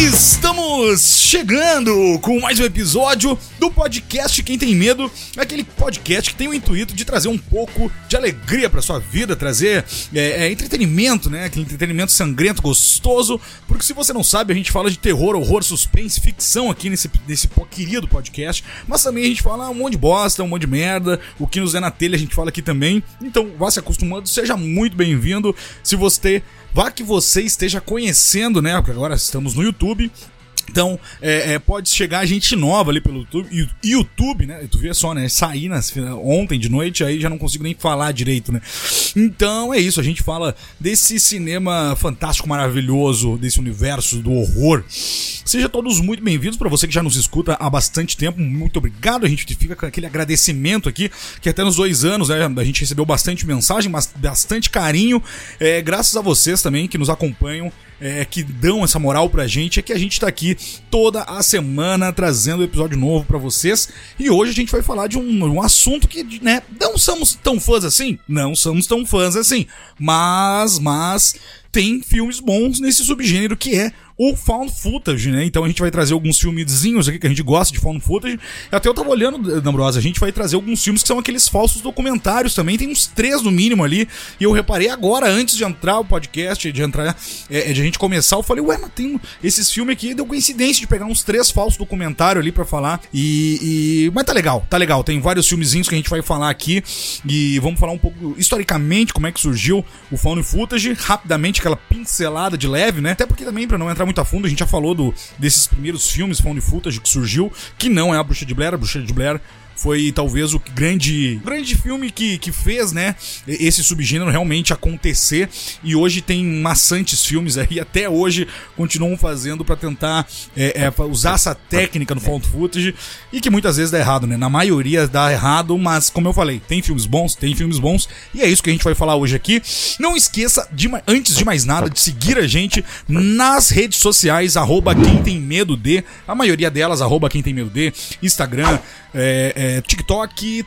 Estamos chegando com mais um episódio do podcast Quem Tem Medo, aquele podcast que tem o intuito de trazer um pouco de alegria para sua vida, trazer é, é, entretenimento, né? Aquele entretenimento sangrento, gostoso. Porque se você não sabe, a gente fala de terror, horror, suspense, ficção aqui nesse, nesse querido podcast, mas também a gente fala um monte de bosta, um monte de merda, o que nos é na telha a gente fala aqui também. Então vá se acostumando, seja muito bem-vindo. Se você Vá que você esteja conhecendo, né? Porque agora estamos no YouTube. Então, é, é, pode chegar gente nova ali pelo YouTube, YouTube, né? Tu vê só, né? Saí nas, ontem de noite, aí já não consigo nem falar direito, né? Então é isso, a gente fala desse cinema fantástico, maravilhoso, desse universo do horror. Seja todos muito bem-vindos para você que já nos escuta há bastante tempo. Muito obrigado. A gente fica com aquele agradecimento aqui, que até nos dois anos, né? A gente recebeu bastante mensagem, bastante carinho. É, graças a vocês também que nos acompanham é, que dão essa moral pra gente é que a gente tá aqui toda a semana trazendo episódio novo para vocês. E hoje a gente vai falar de um, um assunto que, né, não somos tão fãs assim. Não somos tão fãs assim. Mas, mas, tem filmes bons nesse subgênero que é o found footage, né? Então a gente vai trazer alguns filmezinhos aqui que a gente gosta de found footage. Até eu tava olhando, Nambrosa, a gente vai trazer alguns filmes que são aqueles falsos documentários também. Tem uns três no mínimo ali. E eu reparei agora, antes de entrar o podcast, de entrar, é, de a gente começar, eu falei, ué, mas tem esses filmes aqui, deu coincidência de pegar uns três falsos documentários ali para falar. E, e, Mas tá legal, tá legal. Tem vários filmezinhos que a gente vai falar aqui. E vamos falar um pouco historicamente como é que surgiu o found footage. Rapidamente, aquela pincelada de leve, né? Até porque também, para não entrar muito a fundo, a gente já falou do, desses primeiros filmes found footage que surgiu, que não é a Bruxa de Blair, a Bruxa de Blair foi talvez o grande, grande filme que, que fez, né, esse subgênero realmente acontecer. E hoje tem maçantes filmes aí, até hoje continuam fazendo para tentar é, é, usar essa técnica no found footage e que muitas vezes dá errado, né? Na maioria dá errado, mas como eu falei, tem filmes bons, tem filmes bons e é isso que a gente vai falar hoje aqui. Não esqueça, de, antes de mais nada, de seguir a gente nas redes sociais, arroba quem tem medo de, a maioria delas, arroba quem tem medo de, Instagram, é, é, TikTok,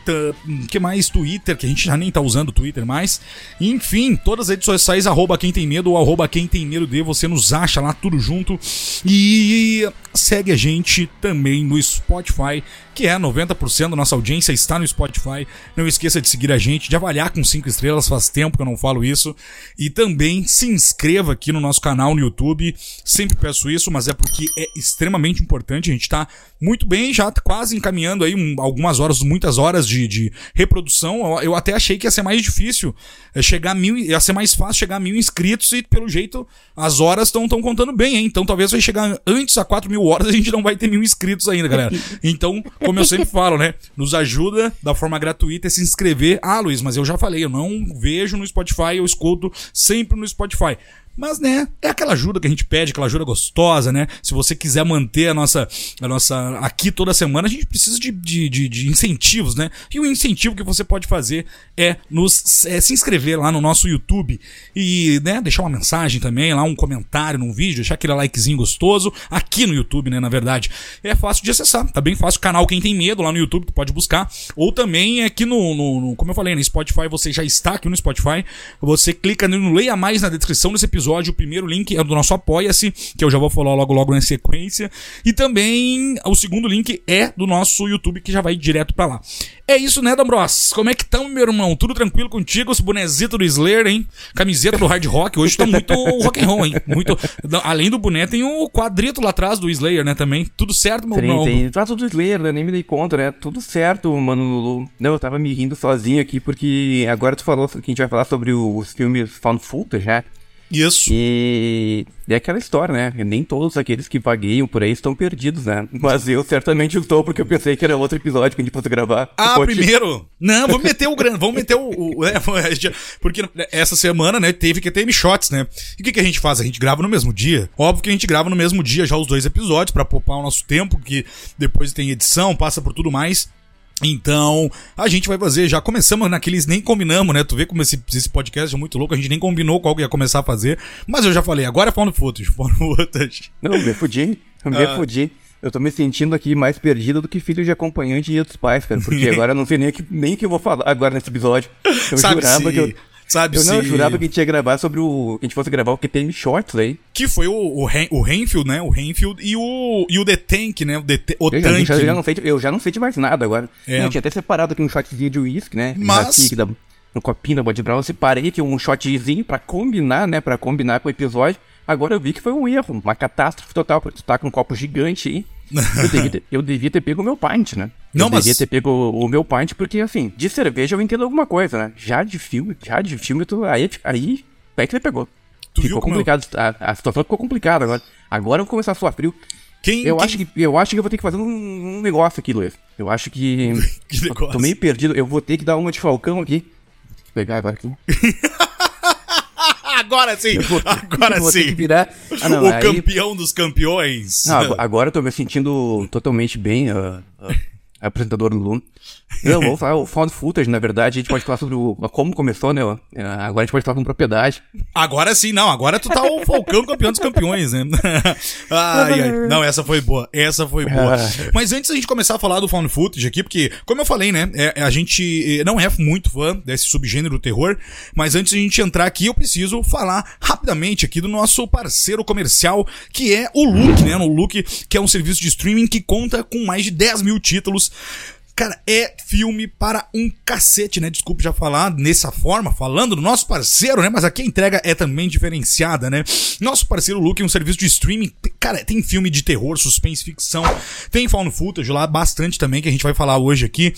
que mais? Twitter, que a gente já nem tá usando Twitter mais. Enfim, todas as redes sociais, arroba quem tem medo ou arroba quem tem medo de, você nos acha lá tudo junto. E segue a gente também no Spotify, que é 90% da nossa audiência está no Spotify. Não esqueça de seguir a gente, de avaliar com 5 estrelas, faz tempo que eu não falo isso. E também se inscreva aqui no nosso canal no YouTube. Sempre peço isso, mas é porque é extremamente importante. A gente está muito bem, já quase encaminhando aí um, algumas horas, muitas horas de, de reprodução. Eu, eu, até achei que ia ser mais difícil é, chegar a mil, ia ser mais fácil chegar a mil inscritos e pelo jeito as horas estão contando bem, hein? Então talvez vai chegar antes a 4 mil horas a gente não vai ter mil inscritos ainda, galera. Então, como eu sempre falo, né? Nos ajuda da forma gratuita a se inscrever. Ah, Luiz, mas eu já falei, eu não vejo no Spotify, eu escuto sempre no Spotify. Mas, né, é aquela ajuda que a gente pede, aquela ajuda gostosa, né? Se você quiser manter a nossa, a nossa aqui toda semana, a gente precisa de, de, de, de incentivos, né? E o incentivo que você pode fazer é, nos, é se inscrever lá no nosso YouTube e, né, deixar uma mensagem também, lá um comentário num vídeo, deixar aquele likezinho gostoso aqui no YouTube, né, na verdade. É fácil de acessar, tá bem fácil. Canal Quem Tem Medo lá no YouTube, tu pode buscar. Ou também aqui no, no, no como eu falei, no Spotify, você já está aqui no Spotify, você clica no Leia Mais na descrição desse episódio episódio. O primeiro link é do nosso Apoia-se, que eu já vou falar logo logo na sequência. E também o segundo link é do nosso YouTube, que já vai direto para lá. É isso, né, Dambros? Como é que tamo, meu irmão? Tudo tranquilo contigo? Esse bonezito do Slayer, hein? Camiseta do hard rock. Hoje tá muito rock and roll, hein? Muito... Além do boné, tem o quadrito lá atrás do Slayer, né, também. Tudo certo, meu irmão? Tem, tá tudo Slayer, né? Nem me dei conta, né? Tudo certo, mano Lulu. Não, eu tava me rindo sozinho aqui, porque agora tu falou que a gente vai falar sobre os filmes found footage, já. Isso. E é aquela história, né? Nem todos aqueles que vagueiam por aí estão perdidos, né? Mas eu certamente estou, porque eu pensei que era outro episódio que a gente fosse gravar. Ah, primeiro? Não, vamos meter o grande, vamos meter o. o é, porque essa semana, né, teve que ter shots, né? E o que, que a gente faz? A gente grava no mesmo dia. Óbvio que a gente grava no mesmo dia já os dois episódios, para poupar o nosso tempo, que depois tem edição, passa por tudo mais. Então, a gente vai fazer, já começamos naqueles, nem combinamos, né? Tu vê como esse, esse podcast é muito louco, a gente nem combinou qual que ia começar a fazer, mas eu já falei, agora é found footage, found footage. Não, me fudi, me ah. fudi. Eu tô me sentindo aqui mais perdido do que filho de acompanhante e dos pais, cara, porque agora eu não sei nem o que, nem que eu vou falar agora nesse episódio. Eu Sabe jurava se... que eu Sabe? Eu não se- jurava que a gente ia gravar sobre o. Que a gente fosse gravar o QTM Shorts aí. Que foi o, o, Ren- o Renfield, né? O Renfield e o, e o The Tank, né? O, The, o Eu já, Tank. já- já né? não sei, eu já não sei de mais nada agora. É. Eu tinha até separado aqui um shotzinho de uísque, né? Mas- da- no copinho da Body Brown, eu separei aqui um shotzinho pra combinar, né? Pra combinar com o episódio. Agora eu vi que foi um erro, uma catástrofe total, porque tu tá com um copo gigante aí. Eu devia ter, eu devia ter pego o meu pint, né? Não, eu mas- devia ter pego o, o meu pint, porque assim, de cerveja eu entendo alguma coisa, né? Já de filme, já de filme, tu, aí, aí, ele pegou. Tu ficou eu- complicado, a, a situação ficou complicada agora. Agora eu vou começar a suar frio. Quem, Eu quem- acho, que, eu acho que eu vou ter que fazer um, um negócio aqui, Luiz. Eu acho que. Que negócio? Tô meio perdido. Eu vou ter que dar uma de falcão aqui. Vou pegar agora aqui. Agora sim! Vou, Agora vou sim! virar. Ah, não, o aí- campeão dos campeões. não, ag- agora eu tô me sentindo totalmente bem, ah, ah, apresentador do Lume. Eu vou falar o found footage, na verdade, a gente pode falar sobre o, como começou, né? Ah, Agora a gente pode falar com propriedade. Agora sim, não. Agora tu tá o Falcão campeão dos campeões, né? ai, ai. Não, essa foi boa. Essa foi boa. Ah. Mas antes da gente começar a falar do Found Footage aqui, porque, como eu falei, né? é- a gente eh, não é muito fã desse subgênero do terror. Mas antes da gente entrar aqui, eu preciso falar rapidamente aqui do nosso parceiro comercial, que é o Look, né? No Look, que é um serviço de streaming que conta com mais de 10 mil títulos. Cara, é filme para um cacete, né? Desculpe já falar dessa forma, falando do nosso parceiro, né? Mas aqui a entrega é também diferenciada, né? Nosso parceiro Luke é um serviço de streaming. Cara, tem filme de terror, suspense, ficção. Tem found footage lá, bastante também, que a gente vai falar hoje aqui.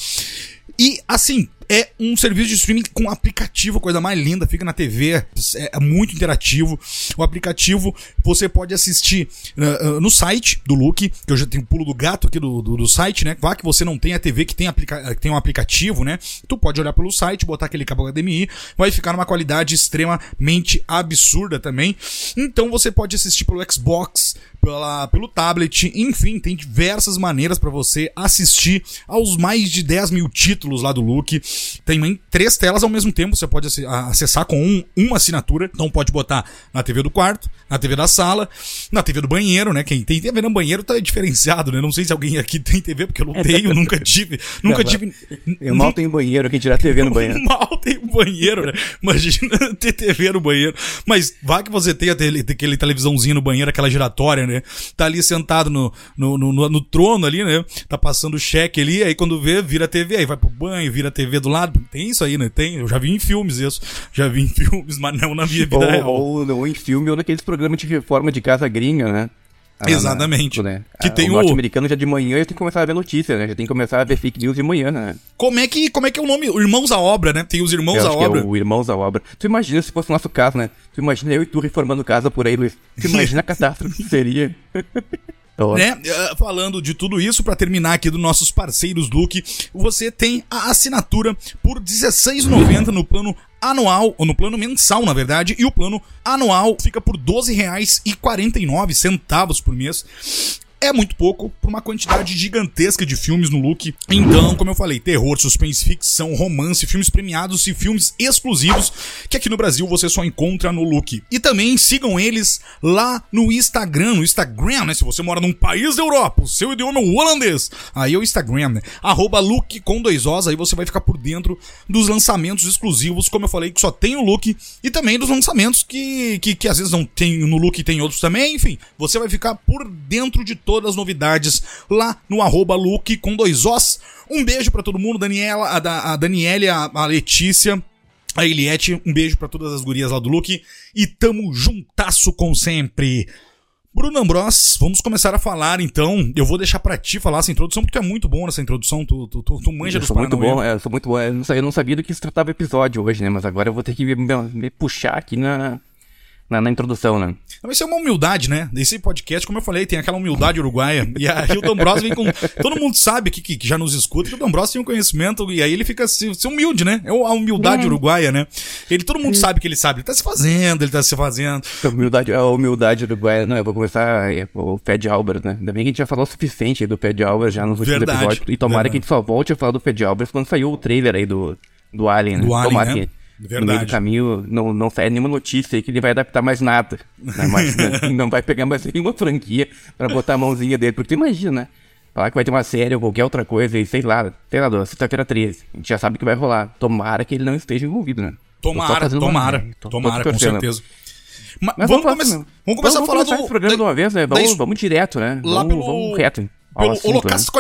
E, assim, é um serviço de streaming com aplicativo, coisa mais linda, fica na TV, é, é muito interativo. O aplicativo você pode assistir uh, uh, no site do Look, que eu já tenho pulo do gato aqui do, do, do site, né? Vá que você não tem a TV que tem, aplica tem um aplicativo, né? Tu pode olhar pelo site, botar aquele cabo HDMI, vai ficar numa qualidade extremamente absurda também. Então você pode assistir pelo Xbox, pela, pelo tablet, enfim, tem diversas maneiras para você assistir aos mais de 10 mil títulos lá do Look. Tem em três telas ao mesmo tempo, você pode acessar com um, uma assinatura. Então pode botar na TV do quarto, na TV da sala, na TV do banheiro, né? Quem tem TV no banheiro tá diferenciado, né? Não sei se alguém aqui tem TV, porque eu não tenho, nunca tive. Nunca tive. Eu mal tenho banheiro aqui, tirar TV no banheiro. Mal tem um banheiro, né? Imagina ter TV no banheiro. Mas vá que você tenha aquele televisãozinho no banheiro, aquela giratória, né? Tá ali sentado no, no, no, no- no trono ali, né? Tá passando o cheque ali, aí quando vê, vira a TV, aí vai pro banho, vira a TV do lado. Tem isso aí, né? Tem. Eu já vi em filmes isso. Já vi em filmes, mas não na minha vida Ou, real. ou, ou em filme, ou naqueles programas de reforma de casa gringa, né? Ah, Exatamente. né? Que Ah, tem o norte-americano já de manhã já tem que começar a ver notícia, né? Já tem que começar a ver fake news de manhã, né? Como é que, como é que é o nome? Irmãos à Obra, né? Tem os Irmãos à que Obra. é o Irmãos da Obra. Tu imagina se fosse o nosso caso, né? Tu imagina eu e tu reformando casa por aí, Luiz. Tu imagina a catástrofe que seria. Ó, né? eh, Falando de tudo isso, pra terminar aqui dos nossos parceiros Look, você tem a assinatura por R$16,90 no plano anual, ou no plano mensal, na verdade, e o plano anual fica por R$12,49 por mês. É muito pouco por uma quantidade gigantesca de filmes no look. Então, como eu falei, terror, suspense, ficção, romance, filmes premiados e filmes exclusivos que aqui no Brasil você só encontra no look. E também sigam eles lá no Instagram, no Instagram, né? Se você mora num país da Europa, o seu idioma é o holandês, aí é o Instagram, né? Arroba look com dois Os, aí você vai ficar por dentro dos lançamentos exclusivos, como eu falei, que só tem o look, e também dos lançamentos que, que, que às vezes não tem no look e tem outros também, enfim, você vai ficar por dentro de todas as novidades lá no arroba look com dois Os. Um beijo pra todo mundo, Daniela, a, a Daniele, a, a Letícia, a Eliette, um beijo pra todas as gurias lá do look, e tamo juntasso com sempre. Bruno Ambros, vamos começar a falar então. Eu vou deixar pra ti falar essa introdução, porque tu é muito bom nessa introdução, tu, tu, tu, tu manja eu dos sou muito bom, é, eu sou muito bom. Eu não, sabia, eu não sabia do que se tratava o episódio hoje, né? Mas agora eu vou ter que me, me puxar aqui na, na, na introdução, né? Vai ser uma humildade, né? Esse podcast, como eu falei, tem aquela humildade uruguaia. E aí o Dombros vem com. Todo mundo sabe aqui que, que já nos escuta que o Dombros tem um conhecimento e aí ele fica se, se humilde, né? É a humildade uruguaia, né? Ele, todo mundo sabe que ele sabe. Ele tá se fazendo, ele tá se fazendo. A humildade, a humildade uruguaia. Não, eu vou começar é, o Fed Albert, né? Ainda bem que a gente já falou o suficiente aí do Fed Albert já nos últimos Verdade, episódios. E tomara verdade. que a gente só volte a falar do Fed Albert quando saiu o trailer aí do, do Alien, né? Do Alien, tomara né? que no Verdade. meio do caminho não, não sai nenhuma notícia aí que ele vai adaptar mais nada. Né? Mas, né, não vai pegar mais nenhuma franquia pra botar a mãozinha dele. Porque tu imagina, né? Falar que vai ter uma série ou qualquer outra coisa e sei lá, sei lá, sexta-feira 13. A gente já sabe que vai rolar. Tomara que ele não esteja envolvido, né? Tomara, tomara, uma... tô, tomara, tô com certeza. Mas, Mas vamos, vamos, começar, vamos começar vamos a falar do... esse programa de uma vez, né? Vamos, vamos direto, né? Lá vamos, pelo... vamos reto. Pelo assunto, Holocausto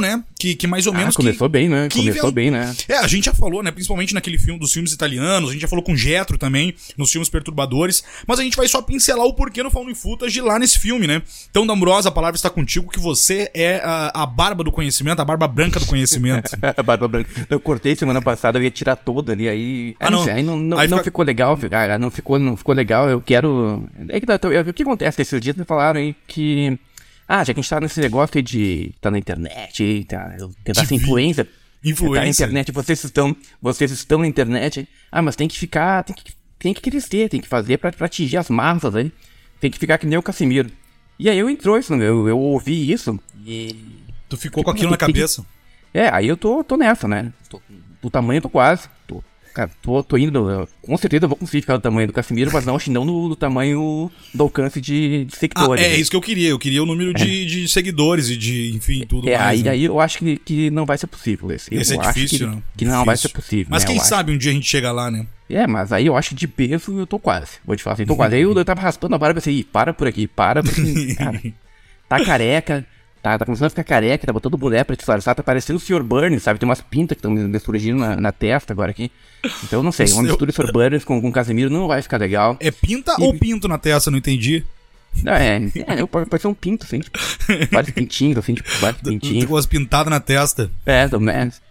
né? Né? Que, que mais ou menos. Ah, começou que, bem, né? Começou bem, né? É, a gente já falou, né? Principalmente naquele filme dos filmes italianos, a gente já falou com Jetro também, nos filmes perturbadores, mas a gente vai só pincelar o porquê no Found Footage lá nesse filme, né? Então, D'Ambrosa, a palavra está contigo, que você é a, a barba do conhecimento, a barba branca do conhecimento. A barba branca. Eu cortei semana passada, eu ia tirar toda ali, aí. Ah, Ah, não, aí não, não, Aí não fica- ficou legal, cara. Não ficou, não ficou legal. Eu quero. É que o que acontece? Esses dias me falaram aí que. Ah, já que a gente tá nesse negócio aí de. tá na internet, tá, tentar De ser influência. Influencer. Tá na internet, vocês estão. Vocês estão na internet. Ah, mas tem que ficar. Tem que, tem que crescer, tem que fazer pra, pra atingir as massas aí. Tem que ficar que nem o Casimiro. E aí eu entrou isso, eu, eu ouvi isso e. tu ficou com aquilo na Tem que- cabeça. É, aí eu tô, tô nessa, né? Tô, do tamanho eu tô quase. Tô, cara, tô, tô indo. Com certeza eu vou conseguir ficar do tamanho do Casimiro, mas não, acho que não no, do tamanho do alcance de, de Ah, seguidores. é né? isso que eu queria. Eu queria o número de, de seguidores e de, enfim, tudo É, mais. aí, né? aí eu acho que, que não vai ser possível esse. Eu Esse é acho difícil, que, né? que não vai Difícil. ser possível. Mas né? quem Eu acho. sabe um dia a gente chega lá, né? É, mas aí eu acho que de peso eu tô quase. Vou te falar assim, tô quase. Aí eu, eu tava raspando a barba e pensei, "Ih, para por aqui, para, porque, cara, tá careca, tá, tá começando a ficar careca, tá botando mulher pra disfarçar, tá parecendo o Sr. Burns, sabe? Tem umas pintas que estão me surgindo na, na testa agora aqui. Então não sei, uma mistura de Sr. Burns com, com Casemiro não vai ficar legal. É pinta ou pinto na testa? Não entendi. Não, é, é, eu pode ser um pinto, assim, tipo, vários pintinhos, assim, tipo, vários pintinhos. Com as pintadas na testa. É, do menos.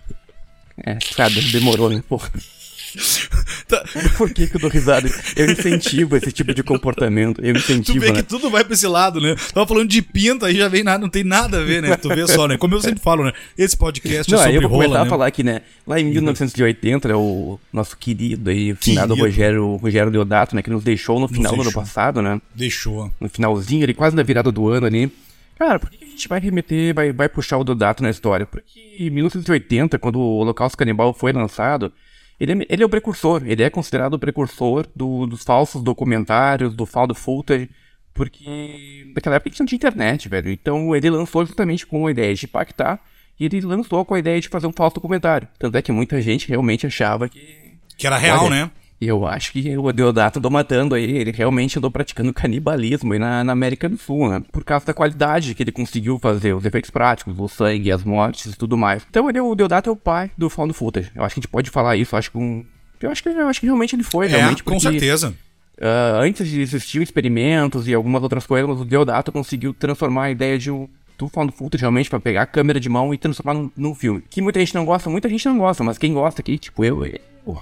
É, cara, demorou, né, porra. Tá. Por que, que eu dou risada? Eu incentivo esse tipo de comportamento. Eu Tu incentivo, vê né? que tudo vai pra esse lado, né? Tava falando de pinta, aí já vem nada, não tem nada a ver, né? Tu vê só, né? Como eu sempre falo, né? Esse podcast Não, é sobre eu vou começar rola, a né? falar aqui, né? Lá em 1980, né, o nosso querido aí, o finado Querido. Rogério, Rogério Deodato, né? Que nos deixou no final do ano deixou. passado, né? Deixou. No finalzinho ali, quase na virada do ano ali. Cara, por que a gente vai remeter, vai, vai puxar o Deodato na história? Porque em 1980, quando o Holocausto Canibal foi lançado, ele é, ele é o precursor, ele é considerado o precursor do- dos falsos documentários, do found footage, porque naquela época a gente não tinha internet, velho. Então ele lançou justamente com a ideia de impactar, e ele lançou com a ideia de fazer um falso documentário. Tanto é que muita gente realmente achava que Que era real, Olha, né? Eu acho que o Deodato andou matando aí, ele realmente andou praticando canibalismo aí na, na América do Sul, né? Por causa da qualidade que ele conseguiu fazer, os efeitos práticos, o sangue, as mortes e tudo mais. Então ele, é o Deodato é o pai do found footage. Eu acho que a gente pode falar isso, eu acho que um... Eu acho que, eu acho que realmente ele foi, É, realmente, com porque, certeza. ah, antes de existir experimentos e algumas outras coisas, o Deodato conseguiu transformar a ideia de um do found footage realmente pra pegar a câmera de mão e transformar num, num filme. Que muita gente não gosta, muita gente não gosta, mas quem gosta aqui, tipo eu, eu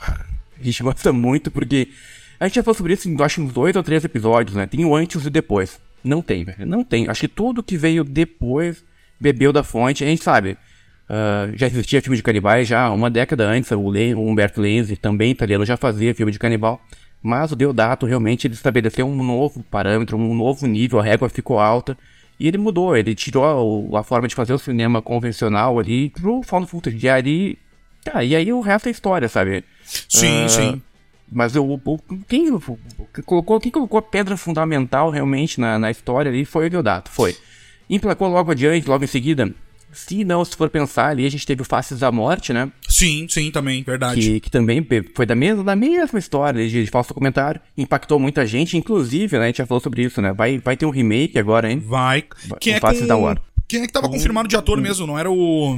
a gente gosta muito porque a gente já falou sobre isso em acho uns dois ou três episódios, né? Tem o antes e o depois. Não tem, velho. Não tem. Acho que tudo que veio depois bebeu da fonte. A gente sabe. ah, já existia filme de canibais já uma década antes. O, Le, o Humberto Lenzi, também italiano, já fazia filme de canibal. Mas o Deodato realmente ele estabeleceu um novo parâmetro, um novo nível, a régua ficou alta. E ele mudou, ele tirou a forma de fazer o cinema convencional ali pro found footage. E aí, tá, e aí o resto é história, sabe? Sim, Ah, sim. Mas eu, quem colocou, quem colocou a pedra fundamental realmente na, na história ali foi o Deodato, foi. Emplacou logo adiante, logo em seguida. Se não, se for pensar ali, a gente teve o Faces da Morte, né? Sim, sim, também, verdade. Que, que também foi da mesma, da mesma história de, de falso documentário. Impactou muita gente, inclusive, né? A gente já falou sobre isso, né? Vai, vai ter um remake agora, hein? Vai. Quem o é, Faces com... da War. Quem é que tava confirmado de ator mesmo? Não era o.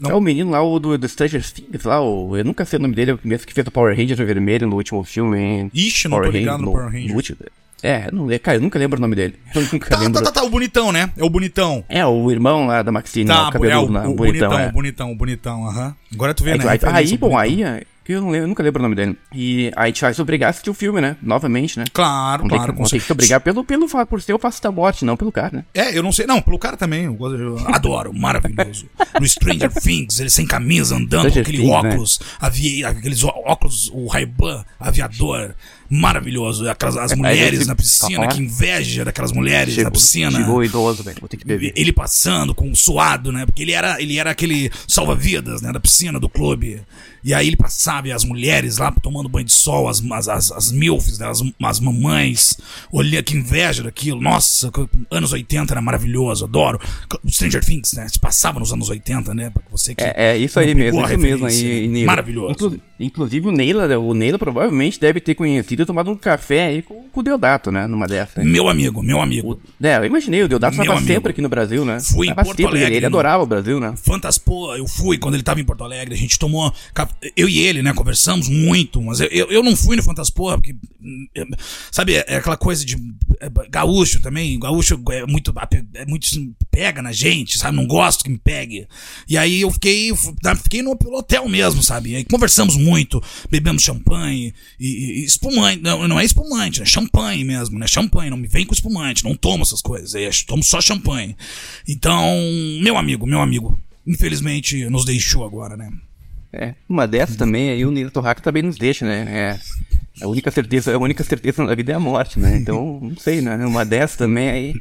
Não, É o menino lá, o do, do Stranger Things, lá, o, eu nunca sei o nome dele, é o mesmo que fez o Power Ranger vermelho no último filme, hein? Ixi, não tô ligado no Power Ranger. último- É, não, lembro, cara, eu nunca lembro o nome dele. Eu nunca Tá, lembro. tá, tá, tá, o bonitão, né? É o bonitão. É, o irmão lá da Maxine, Tá, o é o, cabeludo lá, o o bonitão, bonitão, é. o bonitão, o bonitão, aham. Agora tu vê, É né? aí, aí, bom, aí, é, que eu, não lembro, eu nunca lembro o nome dele. E aí te faz obrigar a assistir o filme, né? Novamente, né? Claro, ter claro. com vamos ter que se obrigar pelo, pelo, por ser o da morte, não pelo cara, né? É, eu não sei. Não, pelo cara também. Eu, gosto- eu adoro, maravilhoso. No Stranger Things, ele sem camisa, andando com aquele Things, né? óculos, avi- aqueles óculos, o Ray-Ban, aviador. Maravilhoso. Aquelas, as mulheres esse- na piscina, que inveja daquelas mulheres na piscina. Chegou idoso, velho. Vou ter que beber. Ele passando com um suado, né? Porque ele era, ele era aquele salva-vidas, né? Da piscina do clube. E aí ele passava e as mulheres lá tomando banho de sol, as, as, as, as milfs, né? as, as mamães. Olha que inveja daquilo. Nossa, anos 80 era maravilhoso, adoro. Stranger Things, né? Se passava nos anos 80, né? Pra você que É, é isso aí mesmo, isso mesmo aí, Nilo. Maravilhoso. Inclu- Inclusive o Neila, o Neila provavelmente deve ter conhecido e tomado um café aí com, com o Deodato, né? Numa dessas. Meu amigo, meu amigo. O, é, eu imaginei, o Deodato estava sempre aqui no Brasil, né? Fui em Tava Porto sempre, Alegre, Ele, ele no- adorava o Brasil, né? Fantaspô, eu fui quando ele tava em Porto Alegre, a gente tomou. Eu e ele, né, conversamos muito, mas eu, eu, eu não fui no Fantaspô, porque. é, Sabe, é aquela coisa de. é, gaúcho também, gaúcho é muito. É muito. pega na gente, sabe? Não gosto que me pegue. E aí eu fiquei. Fiquei no hotel mesmo, sabe? E aí conversamos muito, bebemos champanhe e, e espumante. Não, não é espumante, é champanhe mesmo, né? Champanhe, não me vem com espumante, não tomo essas coisas, é, tomo só champanhe. Então, meu amigo, meu amigo, infelizmente nos deixou agora, né? É, uma dessas também, aí o Neila Torraca também nos deixa, né? É. A única certeza, a única certeza na vida é a morte, né? Então, não sei, né? Uma dessas também aí.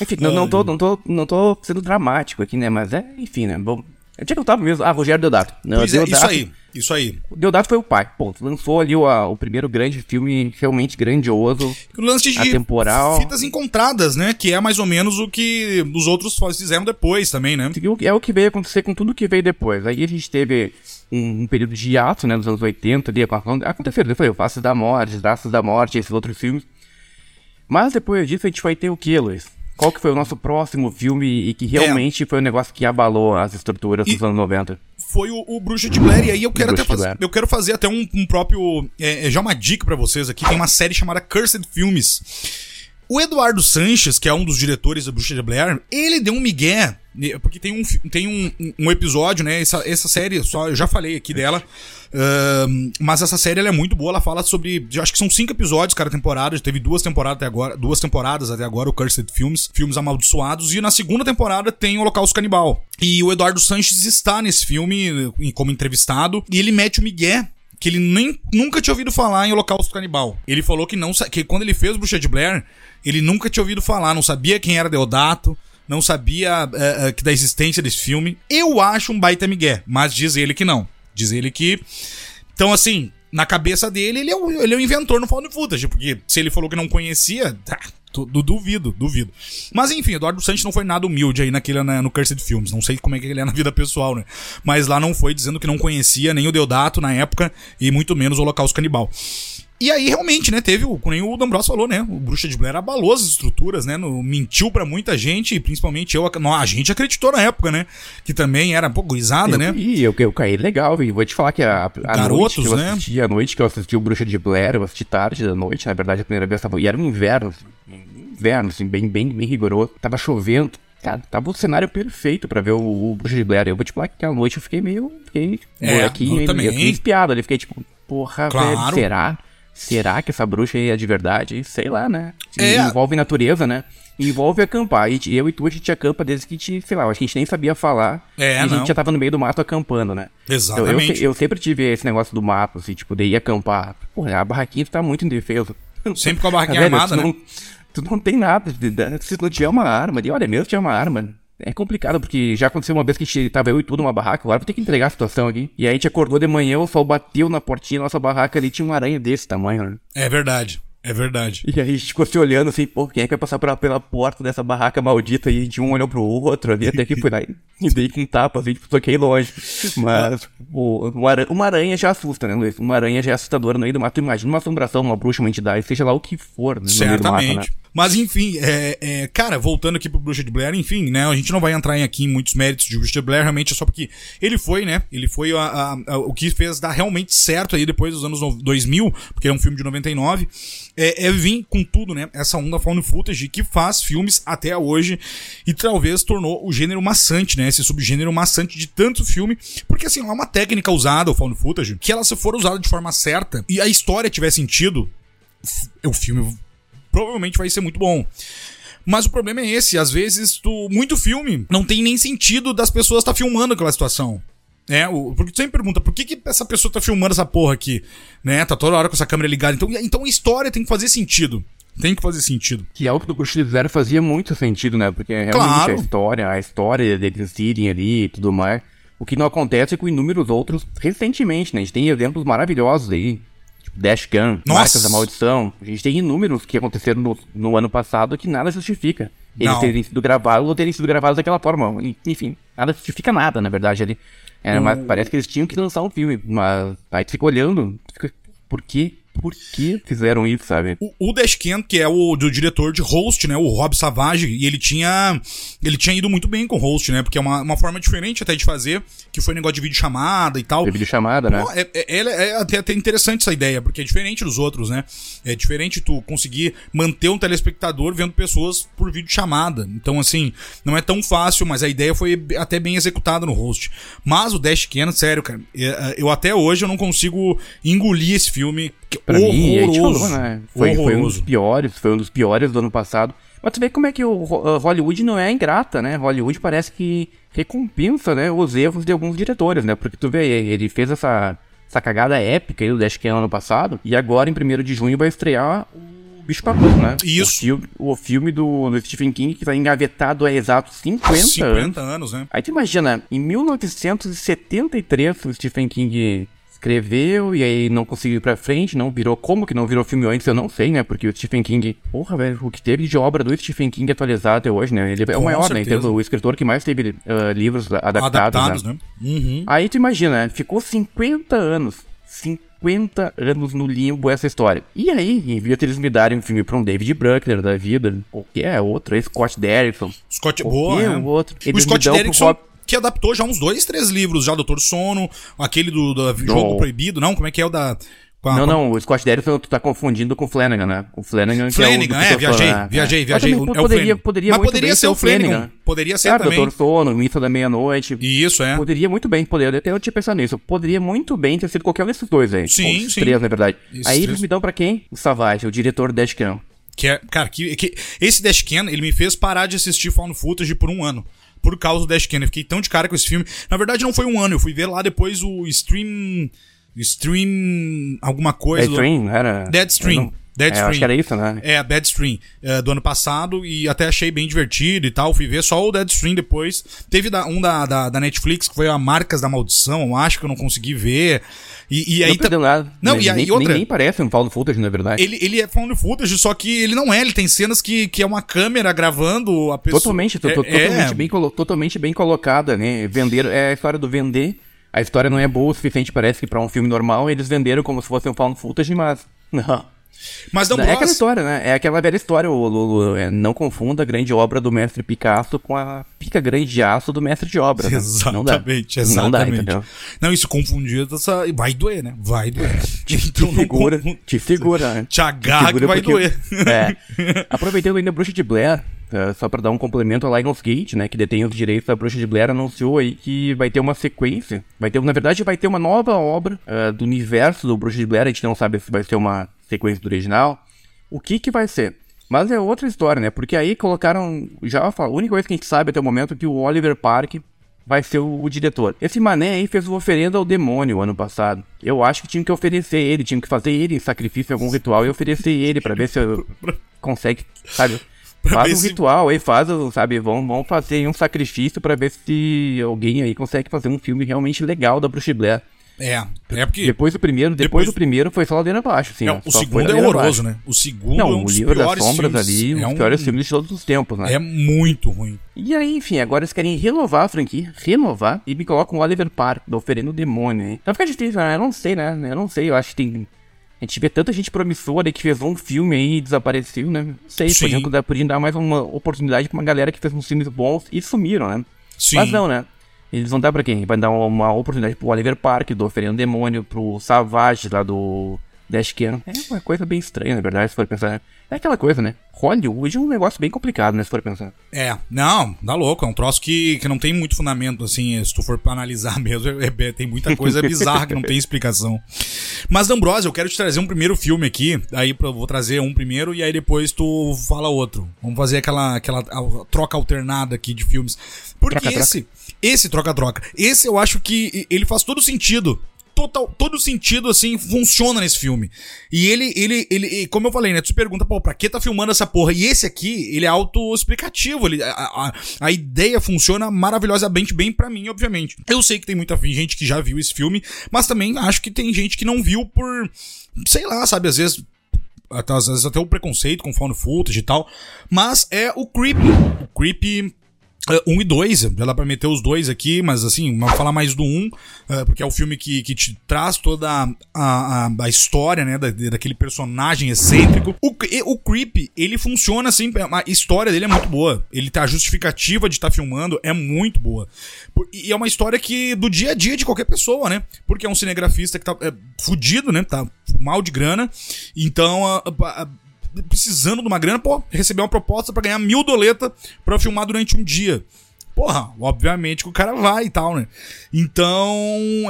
Enfim, não, não, tô, não, tô, não tô sendo dramático aqui, né? Mas é, enfim, né? Bom. Onde é que eu tava mesmo? Ah, Rogério Deodato. Não, Pois é, isso Deodato- aí, isso aí. O Deodato foi o pai. Pô, lançou ali o, a- o primeiro grande filme realmente grandioso. O lance de Atemporal. fitas encontradas, né? Que é mais ou menos o que os outros fizeram depois também, né? É o que veio acontecer com tudo que veio depois. Aí a gente teve um, um período de hiato, né, nos anos 80, ali, aconteceram, foi o Faces da Morte, Traços da Morte, esses outros filmes. Mas depois disso a gente vai ter o que, Luiz? Qual que foi o nosso próximo filme e que realmente foi um negócio que abalou as estruturas dos É. E- anos 90? Foi o, o Bruxa de Blair, e aí eu quero até fazer, eu quero fazer até um, um próprio, é, é, já uma dica pra vocês aqui, tem uma série chamada Cursed Filmes. O Eduardo Sanches, que é um dos diretores da Bruxa de Blair, ele deu um migué, né, porque tem um, tem um, um episódio, né, essa, essa série, só, eu já falei aqui dela, ahn, mas essa série é muito boa, ela fala sobre, acho que são cinco episódios cada temporada, teve duas temporadas até agora, duas temporadas até agora, o Cursed Films, filmes amaldiçoados, e na segunda temporada tem o Holocausto Canibal. E o Eduardo Sanches está nesse filme como entrevistado, e ele mete o migué que ele nem nunca tinha ouvido falar em Holocausto Canibal. Ele falou que não que quando ele fez Bruxa de Blair, ele nunca tinha ouvido falar, não sabia quem era Deodato, não sabia eh, eh, que da existência desse filme. Eu acho um baita migué, mas diz ele que não. Diz ele que então, assim, na cabeça dele, ele é o, ele é o inventor no Found Footage, porque se ele falou que não conhecia, tá, duvido, duvido. Mas enfim, Eduardo Santos não foi nada humilde aí naquele, na- no Cursed Films. Não sei como é que ele é na vida pessoal, né? Mas lá não foi dizendo que não conhecia nem o Deodato na época e muito menos o Holocausto Canibal. E aí, realmente, né, teve o, como nem o D'Ambrosio falou, né, o Bruxa de Blair abalou as estruturas, né, no- mentiu pra muita gente, e principalmente eu, a gente acreditou na época, né, que também era, pô, gurizada, né, E eu, eu caí legal, viu? Vou te falar que a, a Garotos, noite que eu né? assisti, a noite que eu assisti o Bruxa de Blair, eu assisti tarde da noite, na verdade, a primeira vez tava. E era um inverno, assim, um inverno, assim, bem, bem, bem rigoroso. Tava chovendo. Cara, tava o cenário perfeito pra ver o, o Bruxa de Blair. Eu vou te falar que aquela noite eu fiquei meio. Fiquei É, molequinho, eu também. eu fiquei espiado ali. Fiquei tipo, porra, Claro. velho, será? Será que essa bruxa aí é de verdade? Sei lá, né? É. Envolve natureza, né? Envolve acampar. E eu e tu, a gente acampa desde que a gente, sei lá, acho que a gente nem sabia falar. É, e a não. gente já tava no meio do mato acampando, né? Então, eu, Exatamente. eu sempre tive esse negócio do mato, assim, tipo, de ir acampar. Porra, a barraquinha tá muito indefesa. Sempre com a barraquinha Velho, armada, tu né? não, tu não tem nada. Se tu não tiver uma arma, e olha mesmo, tinha uma arma. É complicado, porque já aconteceu uma vez que a gente tava eu e tu numa barraca, agora vou ter que entregar a situação aqui. E aí a gente acordou de manhã, o sol bateu na portinha da nossa barraca ali, tinha uma aranha desse tamanho, né? É verdade, é verdade. E aí a gente ficou se olhando assim, pô, quem é que vai passar pela, pela porta dessa barraca maldita? E a gente um olhou pro outro ali, até que foi lá e e dei com um tapa, assim, tipo, toquei longe. Mas, pô, uma aranha, uma aranha já assusta, né, Luiz? Uma aranha já é assustadora no meio do mato. Imagina uma assombração, uma bruxa, uma entidade, seja lá o que for, né, no meio do mato, né? Mas enfim, é, é, cara, voltando aqui pro Bruxa de Blair, enfim, né? A gente não vai entrar em- aqui em muitos méritos de Bruxa de Blair, realmente é só porque ele foi, né? Ele foi a- a- a- o que fez dar realmente certo aí depois dos anos no- 2000, porque é um filme de 99. É, é vir com tudo, né? Essa onda found footage que faz filmes até hoje e talvez tornou o gênero maçante, né? Esse subgênero maçante de tanto filme, porque assim, é uma técnica usada, o found footage, que ela se for usada de forma certa e a história tiver sentido, o filme provavelmente vai ser muito bom. Mas o problema é esse, às vezes tu, muito filme não tem nem sentido das pessoas estar filmando aquela situação. É, o, porque tu sempre pergunta, por que, que essa pessoa tá filmando essa porra aqui? Né? Tá toda hora com essa câmera ligada. Então, então a história tem que fazer sentido. Tem que fazer sentido. Que é o que do de Zero fazia muito sentido, né? Porque realmente Claro. a história, a história deles irem ali e tudo mais. O que não acontece com inúmeros outros recentemente, né? A gente tem exemplos maravilhosos aí. Dash Gun, Nossa. Marcas da Maldição. A gente tem inúmeros que aconteceram no, no ano passado que nada justifica. Eles Não. terem sido gravados ou terem sido gravados daquela forma. Enfim, nada justifica nada, na verdade, ali. É, mas parece que eles tinham que lançar um filme, mas aí tu fica olhando, tu fica, por quê? Por que fizeram isso, sabe? O, o Dashcam, que é o do diretor de Host, né? O Rob Savage, e ele tinha. Ele tinha ido muito bem com Host, né? Porque é uma, uma forma diferente até de fazer, que foi negócio de vídeo chamada e tal. De vídeo chamada, né? É, é, é, é, até, até interessante essa ideia, porque é diferente dos outros, né? É diferente tu conseguir manter um telespectador vendo pessoas por vídeo chamada. Então, assim, não é tão fácil, mas a ideia foi até bem executada no Host. Mas o Dashcam, sério, cara, é, é, eu até hoje eu não consigo engolir esse filme Pra horroroso. mim, a gente falou, né? Foi, foi, um dos piores, foi um dos piores do ano passado. Mas tu vê como é que o Hollywood não é ingrata, né? Hollywood parece que recompensa, né, os erros de alguns diretores, né? Porque tu vê, ele fez essa, essa cagada épica aí do Dash Cam ano passado, e agora, em 1 de junho, vai estrear o Bicho Papão, né? Isso. O filme, o filme do, do, Stephen King que vai engavetado há exatos 50, 50 anos. anos, né? Aí tu imagina, em 1973, o Stephen King escreveu e aí não conseguiu ir pra frente, não virou. Como que não virou filme antes, eu não sei, né? Porque o Stephen King. Porra, velho, o que teve de obra do Stephen King atualizado até hoje, né? Ele é o maior, né? Então, o escritor que mais teve uh, livros adaptados. adaptados né? né? Uhum. Aí tu imagina, né? ficou 50 anos. 50 anos no limbo essa história. E aí, em vez de eles me darem um filme pra um David Bruckner da vida, qualquer outro, Scott Derrickson. Scott, boa, é. outro. Eles o Scott Derrickson que adaptou já uns dois, três livros já, Doutor Sono, aquele do, do Jogo Proibido, não? Como é que é o da... A, não, não, o Scott Derrickson tu tá confundindo com o Flanagan, né? O Flanagan, Flanagan que é, o é viajei, né? viajei, viajei. Também, é poderia, poderia Mas poderia ser o Flanagan. Flanagan. Poderia ser ah, também. Doutor Sono, Missa da Meia-Noite. Isso, é. Poderia muito bem, poderia até eu tinha pensado nisso. Poderia muito bem ter sido qualquer um desses dois aí. Sim, Os sim. três, na verdade. Esses aí eles me dão pra quem? O Savage, o diretor do Dashcam. Que é, cara, que, que esse Dashcam, ele me fez parar de assistir Found Footage por um ano por causa do Dash Cannon. Eu fiquei tão de cara com esse filme. Na verdade, não foi um ano. Eu fui ver lá depois o Stream. Stream. alguma coisa. Deadstream, do... era. Deadstream. Deadstream. É, acho que era isso, né? É, Deadstream, é, do ano passado, e até achei bem divertido e tal. Fui ver só o Deadstream depois. Teve da, um da, da, da, Netflix, que foi a Marcas da Maldição, acho que eu não consegui ver. E, e aí. Não, tá... nada. não e aí nem, outra. Nem, nem parece um found footage, na verdade. Ele, ele é found footage, só que ele não é. Ele tem cenas que, que é uma câmera gravando a pessoa. Totalmente, é, totalmente, é... bem, totalmente bem colocada, né? Vender, é a história do vender. A história não é boa o suficiente, parece que para um filme normal. Eles venderam como se fosse um found footage, mas. Não. Mas não É aquela história, né? É aquela velha história. O, o, é, não confunda a grande obra do mestre Picasso com a pica grande de aço do mestre de obra. Né? Exatamente, não exatamente. Não dá, entendeu? Não, isso confundido, essa... vai doer, né? Vai doer. Te, então, te segura, te segura. Né? Te agarra que vai porque... doer. É. Aproveitando ainda a Bruxa de Blair, Uh, só para dar um complemento, a Lionsgate, né, que detém os direitos da Bruxa de Blair, anunciou aí que vai ter uma sequência. Vai ter, na verdade, vai ter uma nova obra uh, do universo do Bruxa de Blair. A gente não sabe se vai ser uma sequência do original. O que que vai ser? Mas é outra história, né? Porque aí colocaram. Já a única coisa que a gente sabe até o momento é que o Oliver Park vai ser o, o, diretor. Esse mané aí fez uma oferenda ao demônio ano passado. Eu acho que tinha que oferecer ele, tinha que fazer ele em sacrifício algum ritual e oferecer ele para ver se eu consegue, sabe? Faz um ritual aí, faz, sabe, vão, vão fazer um sacrifício para ver se alguém aí consegue fazer um filme realmente legal da Bruxa Blair. É, é porque. Depois do primeiro, depois, depois do primeiro foi só ladeira abaixo, assim. É, o segundo é horroroso, né? O segundo Não, é um o livro das sombras filmes, ali, é um dos piores filmes de todos os tempos, né? É muito ruim. E aí, enfim, agora eles querem renovar a franquia, renovar, e me colocam o Oliver Park, do Oferendo Demônio, hein? Então fica difícil, né? Eu não sei, né? Eu não sei, eu acho que tem. A gente vê tanta gente promissora que fez um filme aí e desapareceu, né? Não sei, Sim. podiam, podiam dar mais uma oportunidade pra uma galera que fez uns filmes bons e sumiram, né? Sim. Mas não, né? Eles vão dar pra quem? Vai dar uma oportunidade pro Oliver Park, do Oferendo Demônio, pro Savage lá do Dashcam. É uma coisa bem estranha, na verdade, se for pensar. É aquela coisa, né? Hollywood é um negócio bem complicado, né? Se for pensar. É, não, dá louco. É um troço que, que não tem muito fundamento, assim. Se tu for pra analisar mesmo, é, é, tem muita coisa bizarra que não tem explicação. Mas, D'Ambrosio, eu quero te trazer um primeiro filme aqui. Aí eu vou trazer um primeiro e aí depois tu fala outro. Vamos fazer aquela, aquela troca alternada aqui de filmes. Porque troca, esse, troca. esse troca-troca, esse eu acho que ele faz todo sentido total, todo sentido, assim, funciona nesse filme. E ele, ele, ele, como eu falei, né? Tu se pergunta, pô, pra que tá filmando essa porra? E esse aqui, ele é autoexplicativo. Ele, a, a, a, ideia funciona maravilhosamente bem para mim, obviamente. Eu sei que tem muita gente que já viu esse filme, mas também acho que tem gente que não viu por, sei lá, sabe, às vezes até, às vezes até o preconceito com found footage e tal, mas é o Creep. O Creep um e dois, já dá pra meter os dois aqui, mas assim, vamos falar mais do um, uh, porque é o filme que, que te traz toda a, a, a história, né, da, daquele personagem excêntrico. O, o Creep, ele funciona assim, a história dele é muito boa. Ele tá, a justificativa de estar tá filmando é muito boa. E é uma história que, do dia a dia de qualquer pessoa, né, porque é um cinegrafista que tá é, fudido, né, tá mal de grana, então... Uh, precisando de uma grana, pô, receber uma proposta para ganhar mil doleta para filmar durante um dia. Porra, obviamente que o cara vai e tal, né? Então,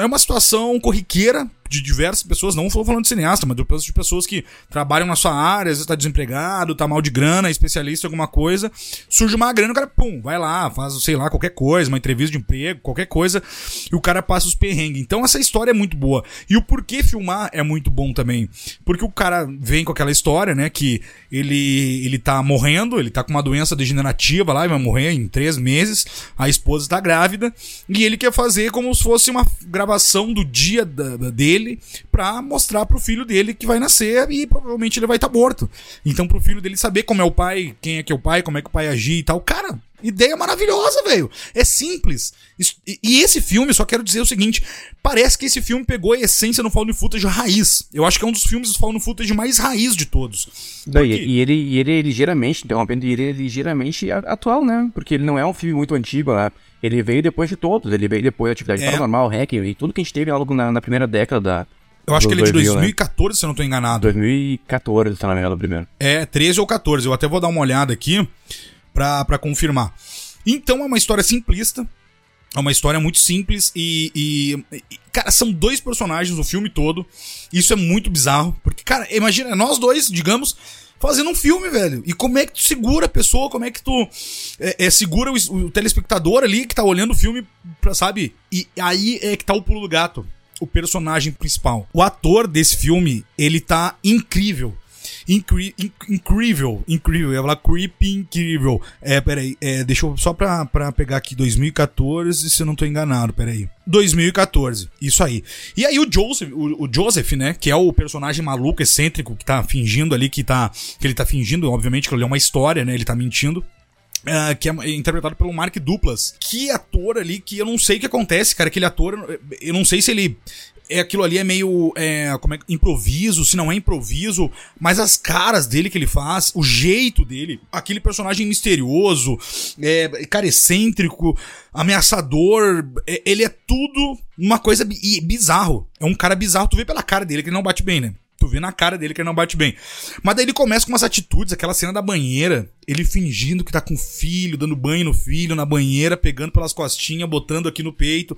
é uma situação corriqueira de diversas pessoas, não estou falando de cineasta, mas de pessoas que trabalham na sua área, às vezes está desempregado, está mal de grana, é especialista em alguma coisa, surge uma grana, o cara, pum, vai lá, faz, sei lá, qualquer coisa, uma entrevista de emprego, qualquer coisa, e o cara passa os perrengues. Então essa história é muito boa. E o porquê filmar é muito bom também. Porque o cara vem com aquela história, né, que ele, ele tá morrendo, ele tá com uma doença degenerativa lá, e vai morrer em três meses, a esposa está grávida, e ele quer fazer como se fosse uma gravação do dia da, dele dele para mostrar pro filho dele que vai nascer e provavelmente ele vai estar tá morto. Então pro filho dele saber como é o pai, quem é que é o pai, como é que o pai agir e tal. Cara, ideia maravilhosa, velho. É simples. E esse filme, só quero dizer o seguinte, parece que esse filme pegou a essência no Found Footage raiz. Eu acho que é um dos filmes do Found Footage mais raiz de todos. Porque... E, ele, e ele é ligeiramente, interrompendo, ele é ligeiramente atual, né? Porque ele não é um filme muito antigo, né? Ele veio depois de todos, ele veio depois da Atividade é. Paranormal, Hacker e tudo que a gente teve logo na, na primeira década da, eu acho que ele é de 2014, né? se eu não tô enganado. 2014, tá na minha primeiro. É, 13 ou 14. Eu até vou dar uma olhada aqui pra, pra confirmar. Então é uma história simplista. É uma história muito simples e, e, e, Cara, são dois personagens o filme todo. Isso é muito bizarro. Porque, cara, imagina, nós dois, digamos, fazendo um filme, velho. E como é que tu segura a pessoa, como é que tu é, é, segura o, o, telespectador ali que tá olhando o filme, pra, sabe? E aí é que tá o pulo do gato. O personagem principal. O ator desse filme, ele tá incrível. Incrível, incrível, ia falar creepy incrível. É, peraí, é, deixa eu só pra, pra pegar aqui 2014, se eu não tô enganado, peraí. 2014, isso aí. E aí o Joseph, o, o, Joseph, né, que é o personagem maluco, excêntrico, que tá fingindo ali, que tá, que ele tá fingindo, obviamente que ele é uma história, né, ele tá mentindo. Uh, que é interpretado pelo Mark Duplas. Que ator ali que eu não sei o que acontece, cara. Aquele ator, eu não sei se ele é aquilo ali é meio é, como é, improviso, se não é improviso, mas as caras dele que ele faz, o jeito dele, aquele personagem misterioso, é, cara excêntrico, ameaçador, é, ele é tudo uma coisa bizarro. É um cara bizarro, tu vê pela cara dele que ele não bate bem, né? Tu vê na cara dele que ele não bate bem. Mas daí ele começa com umas atitudes, aquela cena da banheira, ele fingindo que tá com o filho, dando banho no filho, na banheira, pegando pelas costinhas, botando aqui no peito.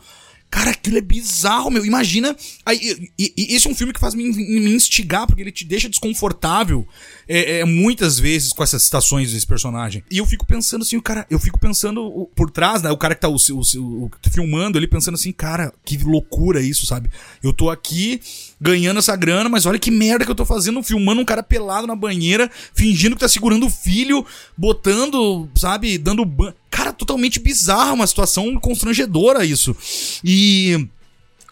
Cara, aquilo é bizarro, meu. Imagina. Aí, e, e, esse é um filme que faz me, me instigar, porque ele te deixa desconfortável é, é, muitas vezes com essas citações desse personagem. E eu fico pensando assim, o cara, eu fico pensando por trás, né? O cara que tá o, o, o, filmando ali, pensando assim, cara, que loucura isso, sabe? Eu tô aqui ganhando essa grana, mas olha que merda que eu tô fazendo, filmando um cara pelado na banheira, fingindo que tá segurando o filho, botando, sabe, dando banho. Cara, totalmente bizarra, uma situação constrangedora isso. E.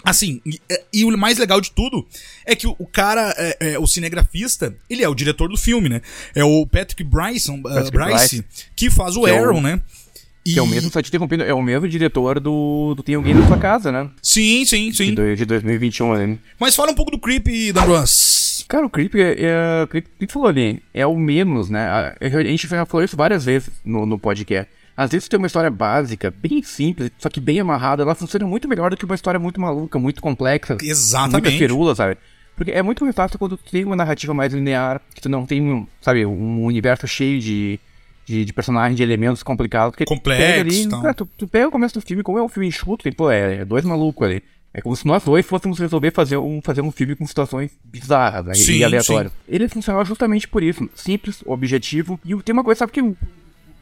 Assim, e, e, o mais legal de tudo é que o, o cara, é, é, o cinegrafista, ele é o diretor do filme, né? É o Patrick Bryson, uh, Patrick Bryce, Bryce, que faz o que Aaron, é o, né? E... Que é o mesmo, só te interrompendo, é o mesmo diretor do, do Tem Alguém na Sua Casa, né? Sim, sim, sim. De, de 2021, né? Mas fala um pouco do Creep, D'Ambrose. Cara, o Creep, é, é, o Creep, falou ali, é o menos, né? A, a gente já falou isso várias vezes no, no podcast. Às vezes tem uma história básica, bem simples, só que bem amarrada, ela funciona muito melhor do que uma história muito maluca, muito complexa. Exatamente. Muita firula, sabe? Porque é muito mais fácil quando tu tem uma narrativa mais linear, que tu não tem, sabe, um universo cheio de de, de personagens, de elementos complicados. Porque Complexo. Pega ali, cara, tu, tu, pega o começo do filme, como é um filme enxuto, tem, pô, é, é dois malucos ali. É como se nós dois fôssemos resolver fazer um, fazer um filme com situações bizarras né, sim, e aleatórias. Sim. Ele funciona justamente por isso. Simples, objetivo. E tem uma coisa, sabe que o,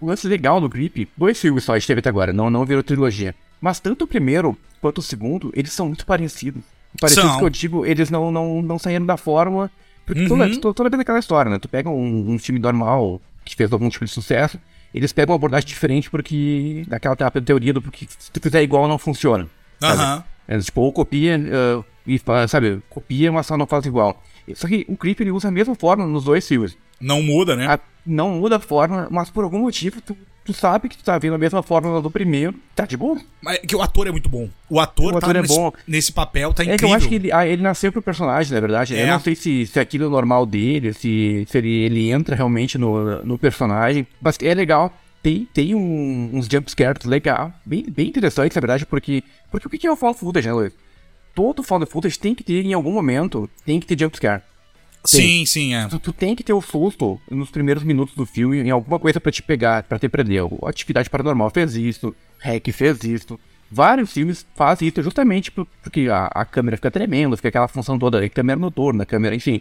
lance legal do Grip, dois filmes só a gente teve até agora, não, não virou trilogia. Mas tanto o primeiro quanto o segundo, eles são muito parecidos. Parecidos são. que eu digo, eles não, não, não saíram da fórmula. Porque uhum. toda, toda vez aquela história, né? Tu pega um, um filme normal, que fez algum tipo de sucesso, eles pegam uma abordagem diferente porque daquela teoria do porque se tu fizer igual não funciona. Aham. É, tipo, ou copia uh, e sabe, copia, mas só não faz igual. Só que o Creep ele usa a mesma forma nos dois filmes. Não muda, né? A, não muda a forma, mas por algum motivo tu, tu sabe que tu tá vendo a mesma fórmula do primeiro, tá de boa. Mas é que o ator é muito bom. O ator, O ator tá é nesse, bom. nesse papel, tá É incrível. que eu acho que ele, ah, ele nasceu pro personagem, na verdade. É. Eu não sei se, se aquilo é normal dele, se, se ele, ele entra realmente no, no personagem. Mas é legal. Tem, tem um- uns jumpscares legal, bem, bem interessantes, na verdade, porque. Porque o que é o found footage, né, Luiz? Todo found footage tem que ter, em algum momento, tem que ter jumpscare. Sim, sim, é. Tu, tu tem que ter o susto nos primeiros minutos do filme em alguma coisa pra te pegar, pra te prender. O Atividade Paranormal fez isso, Hack fez isso. Vários filmes fazem isso justamente por- porque a, a câmera fica tremendo, fica aquela função toda, a câmera noturna, a câmera, enfim.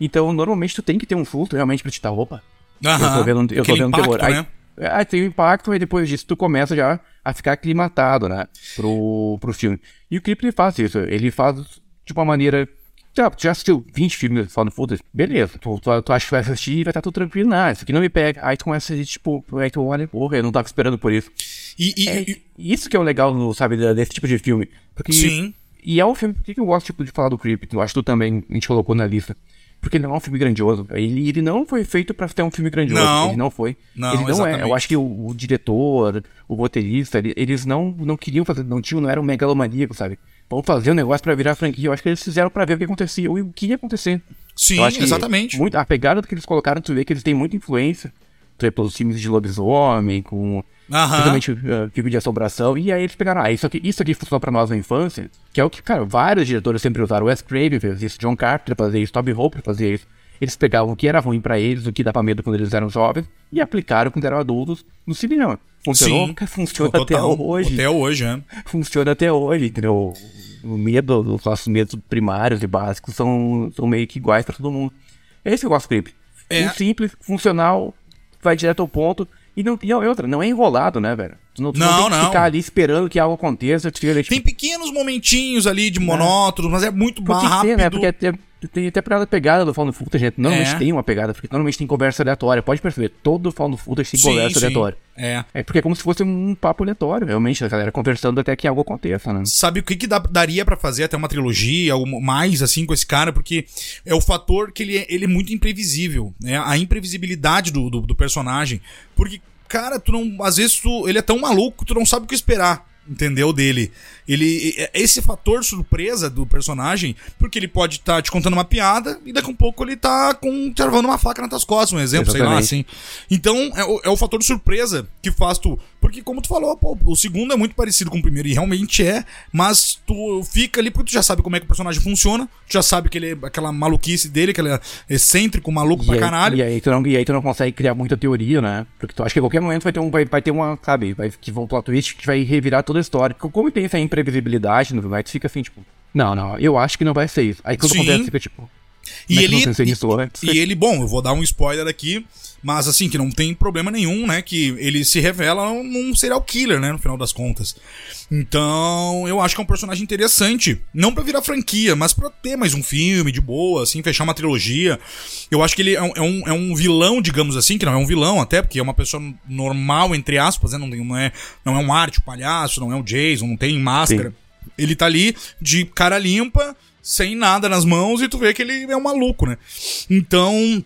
Então, normalmente tu tem que ter um susto realmente pra te dar, opa, eu tô Aham. vendo, eu tô vendo impacto, terror. Aí, né? aí tem o impacto, e depois disso tu começa já a ficar aclimatado, né? Pro, pro filme. E o clipe faz isso. Ele faz de uma maneira. Já, tu já assistiu 20 filmes só no Footage? Beleza. Tu, tu, tu acha que vai assistir e vai estar tudo tranquilo. Não, isso aqui não me pega. Aí tu começa a tipo, aí tu olha, porra, eu não tava esperando por isso. E, e- É, e- isso que é o legal, no, sabe, desse tipo de filme. Porque, Sim. E é um filme, por que eu gosto tipo, de falar do Creep? Eu acho que tu também, a gente colocou na lista. Porque ele não é um filme grandioso. Ele, ele não foi feito pra ser um filme grandioso. Não. Ele não foi. Não, ele não é. exatamente. Eu acho que o, o diretor, o roteirista, ele- eles não, não queriam fazer, não tinham, não eram megalomaníacos, sabe? Vamos fazer um negócio pra virar franquia. Eu acho que eles fizeram pra ver o que acontecia e o que ia acontecer. Sim, exatamente. Muito, a pegada que eles colocaram, tu vê que eles têm muita influência. Tu vê pelos filmes de lobisomem, com principalmente uh, filme de assombração. E aí eles pegaram, ah, isso aqui, isso aqui funcionou pra nós na infância, que é o que, cara, vários diretores sempre usaram. Wes Craven fez isso, John Carpenter fazia isso, Toby Hooper fazia isso. Eles pegavam o que era ruim pra eles, o que dava medo quando eles eram jovens, e aplicaram quando eram adultos no cinema. Funcionou? Sim. Funciona Total. até hoje Até hoje, é. funciona até hoje, entendeu? O medo, os nossos medos primários e básicos são, são meio que iguais pra todo mundo. É que eu gosto do clipe. É. Um simples, funcional, vai direto ao ponto. E não e outra, não é enrolado, né, velho? Tu não, tu não, Não, tem que não. ficar ali esperando que algo aconteça. Tipo, Tem pequenos momentinhos ali de monótonos, mas é muito mais rápido. tem, né? Porque até, tem até pra pegada do Found Footage, gente. Normalmente É. tem uma pegada, porque normalmente tem conversa aleatória. Pode perceber, todo Found Footage tem Sim, conversa sim. aleatória. É. É porque é como se fosse um papo aleatório, realmente, a galera conversando até que algo aconteça, né? Sabe o que, que dá- daria pra fazer até uma trilogia, algo mais assim com esse cara? Porque é o fator que ele é, ele é muito imprevisível, né? A imprevisibilidade do, do, do personagem. Porque, cara, tu não. Às vezes tu, ele é tão maluco que tu não sabe o que esperar. Entendeu? Dele. Ele. é- Esse fator surpresa do personagem, porque ele pode estar te contando uma piada e daqui a um pouco ele tá com, travando uma faca nas tuas costas, um exemplo, sei lá, Exatamente. assim. Então, é o, é o fator surpresa que faz tu. Porque, como tu falou, pô, o segundo é muito parecido com o primeiro, e realmente é, mas tu fica ali porque tu já sabe como é que o personagem funciona, tu já sabe que ele é aquela maluquice dele, que ele é excêntrico, maluco E pra aí, caralho. E aí, tu não, e aí tu não consegue criar muita teoria, né? Porque tu acha que a qualquer momento vai ter, um, vai, vai ter uma, sabe, vai, que vão plot twist que vai revirar toda a história. Co- Como tem essa imprevisibilidade no tu fica assim, tipo, não, não, eu acho que não vai ser isso. Aí quando Sim. acontece, fica tipo, E é ele, nisso e ele, bom, eu vou dar um spoiler aqui, mas assim, que não tem problema nenhum, né? Que ele se revela um serial killer, né? No final das contas. Então, eu acho que é um personagem interessante. Não pra virar franquia, mas pra ter mais um filme de boa, assim, fechar uma trilogia. Eu acho que ele é um, é um, é um vilão, digamos assim, que não é um vilão até, porque é uma pessoa normal, entre aspas, né? Não, tem- não, é, não é um arte, o palhaço, não é o Jason, não tem máscara. Ele tá ali de cara limpa, sem nada nas mãos, e tu vê que ele é um maluco, né? Então,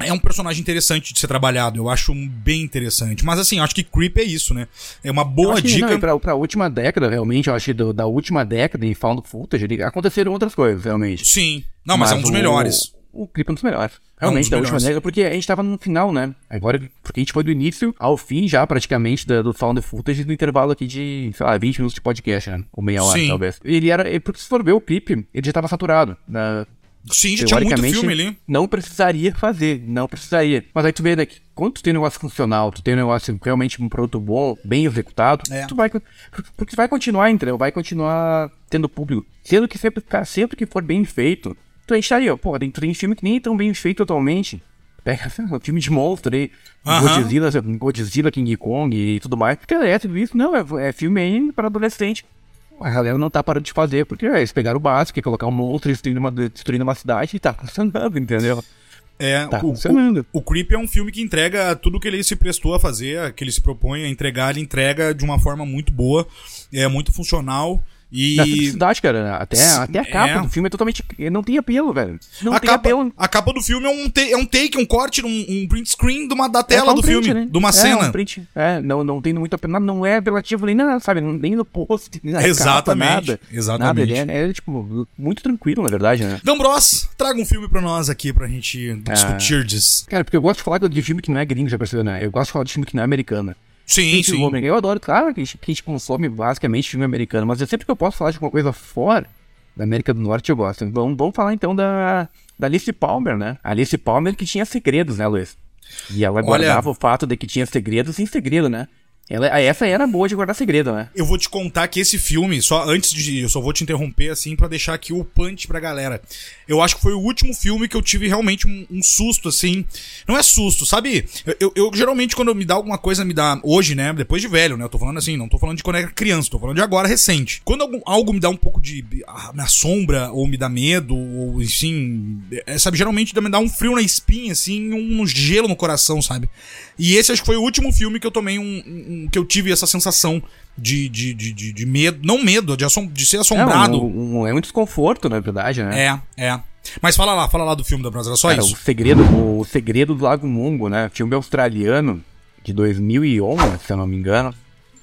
é um personagem interessante de ser trabalhado. Eu acho bem interessante. Mas assim, eu acho que Creep é isso, né? É uma boa que, dica. Não, e pra, pra última década, realmente, eu acho que do- da última década em Found Footage, ele- aconteceram outras coisas, realmente. Sim. Não, mas, é um dos o- melhores. O clipe é um dos melhores. É um Realmente, da última melhores. década, porque a gente tava no final, né? Agora, porque a gente foi do início ao fim já, praticamente, da- do Found Footage, no intervalo aqui de, sei lá, 20 minutos de podcast, né? Ou meia hora, Sim. talvez. Ele era, é, porque se for ver o clipe, ele já tava saturado. né? Sim, já tinha muito Teoricamente, filme ali. Não precisaria fazer, não precisaria. Mas aí tu vê, né, que quando tu tem um negócio funcional, tu tem um negócio realmente um produto bom, bem executado, É. tu vai. Porque vai continuar, entendeu? Vai continuar tendo público. Sendo que sempre, sempre que for bem feito, tu a gente aí, ó, pô, tem, tem filme que nem é tão bem feito atualmente. Pega um filme de monstro aí. Godzilla, Godzilla, King Kong e tudo mais. Cara, é tudo isso, não, é, é filme aí para adolescente. A galera não tá parando de fazer, porque é, eles pegaram o básico, que é colocar um monstro destruindo uma, destruindo uma cidade e tá funcionando, entendeu? É, Tá o, funcionando. o, o Creep é um filme que entrega tudo que ele se prestou a fazer, que ele se propõe a entregar, ele entrega de uma forma muito boa, é muito funcional. E Na simplicidade, cara. Até, S- até a capa é. do filme é totalmente. Não tem apelo, velho. Não a tem capa, apelo. a capa do filme é um, ta- é um take, um corte, um, um print screen de uma, da É tela um do print, filme, né? de uma é, cena. Um print. É, não, não tem muito apelo. Não é apelativo nem na, sabe? Nem no post, nem na capa, Exatamente, nada. exatamente. Nada, é, é, tipo, muito tranquilo, na verdade, né? Dambros, traga um filme pra nós aqui pra gente Ah. discutir disso. Cara, porque eu gosto de falar de filme que não é gringo, já percebeu, né? Eu gosto de falar de filme que não é americano. Sim, Tem sim. americano. Eu adoro, claro que a gente, que a gente consome basicamente filme americano, mas eu sempre que eu posso falar de alguma coisa fora da América do Norte, eu gosto. Vamos, vamos falar então da, da Alice Palmer, né? A Alice Palmer que tinha segredos, né, Luiz? E ela Olha- guardava o fato de que tinha segredos sem segredo, né? Ela, essa era boa de guardar segredo, né? Eu vou te contar que esse filme, só antes de. Eu só vou te interromper assim pra deixar aqui o punch pra galera. Eu acho que foi o último filme que eu tive realmente um, um susto, assim. Não é susto, sabe? Eu, eu- eu, geralmente, quando me dá alguma coisa, me dá. Hoje, né? Depois de velho, né? Eu tô falando assim, não tô falando de quando era criança, tô falando de agora, recente. Quando algum- algo me dá um pouco de. ah, me assombra, ou me dá medo, ou assim. é, sabe, geralmente me dá um frio na espinha, assim, um gelo no coração, sabe? E esse acho que foi o último filme que eu tomei um. um- que eu tive essa sensação de, de, de, de, de medo. Não medo, de, assom de ser assombrado. É, um, um- é um desconforto, na verdade, né? É, é. Mas fala lá, fala lá do filme da Brasa, era só Cara, isso. o segredo, o segredo do Lago Mungo, né? Filme australiano de 2011, se eu não me engano.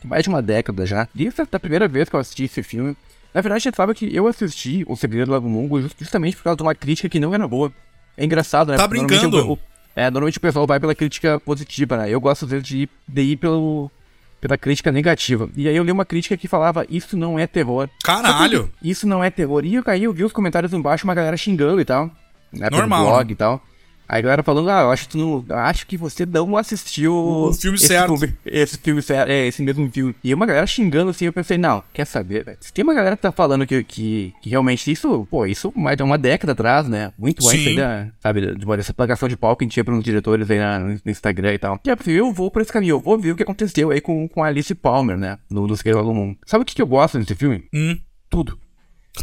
Tem mais de uma década já. E essa é a primeira vez que eu assisti esse filme. Na verdade, você sabe que eu assisti O Segredo do Lago Mungo just- justamente por causa de uma crítica que não era boa. É engraçado, né? Tá Porque normalmente brincando? o- o- é, normalmente o pessoal vai pela crítica positiva, né? Eu gosto às vezes de ir, de ir pelo, pela crítica negativa. E aí eu li uma crítica que falava, isso não é terror. Caralho! Isso não é terror. E eu caí, eu vi os comentários embaixo, uma galera xingando e tal. Né, pelo Normal, blog né? e tal. Aí a galera falando, ah, eu acho que tu não. eu Acho que você não assistiu O filme esse certo. Filme, esse filme certo, é, esse mesmo filme. E uma galera xingando assim, eu pensei, não, quer saber, velho? Se tem uma galera que tá falando que, que, que realmente isso, pô, isso mais de uma década atrás, né? Muito antes Sim. aí da, sabe, de uma dessa plagação de pau que a gente tinha pros diretores aí na- no Instagram e tal. E eu pensei, eu vou por esse caminho, eu vou ver o que aconteceu aí com, com a Alice Palmer, né? No, no Segredo. Sabe o que, que eu gosto desse filme? Hum. Tudo.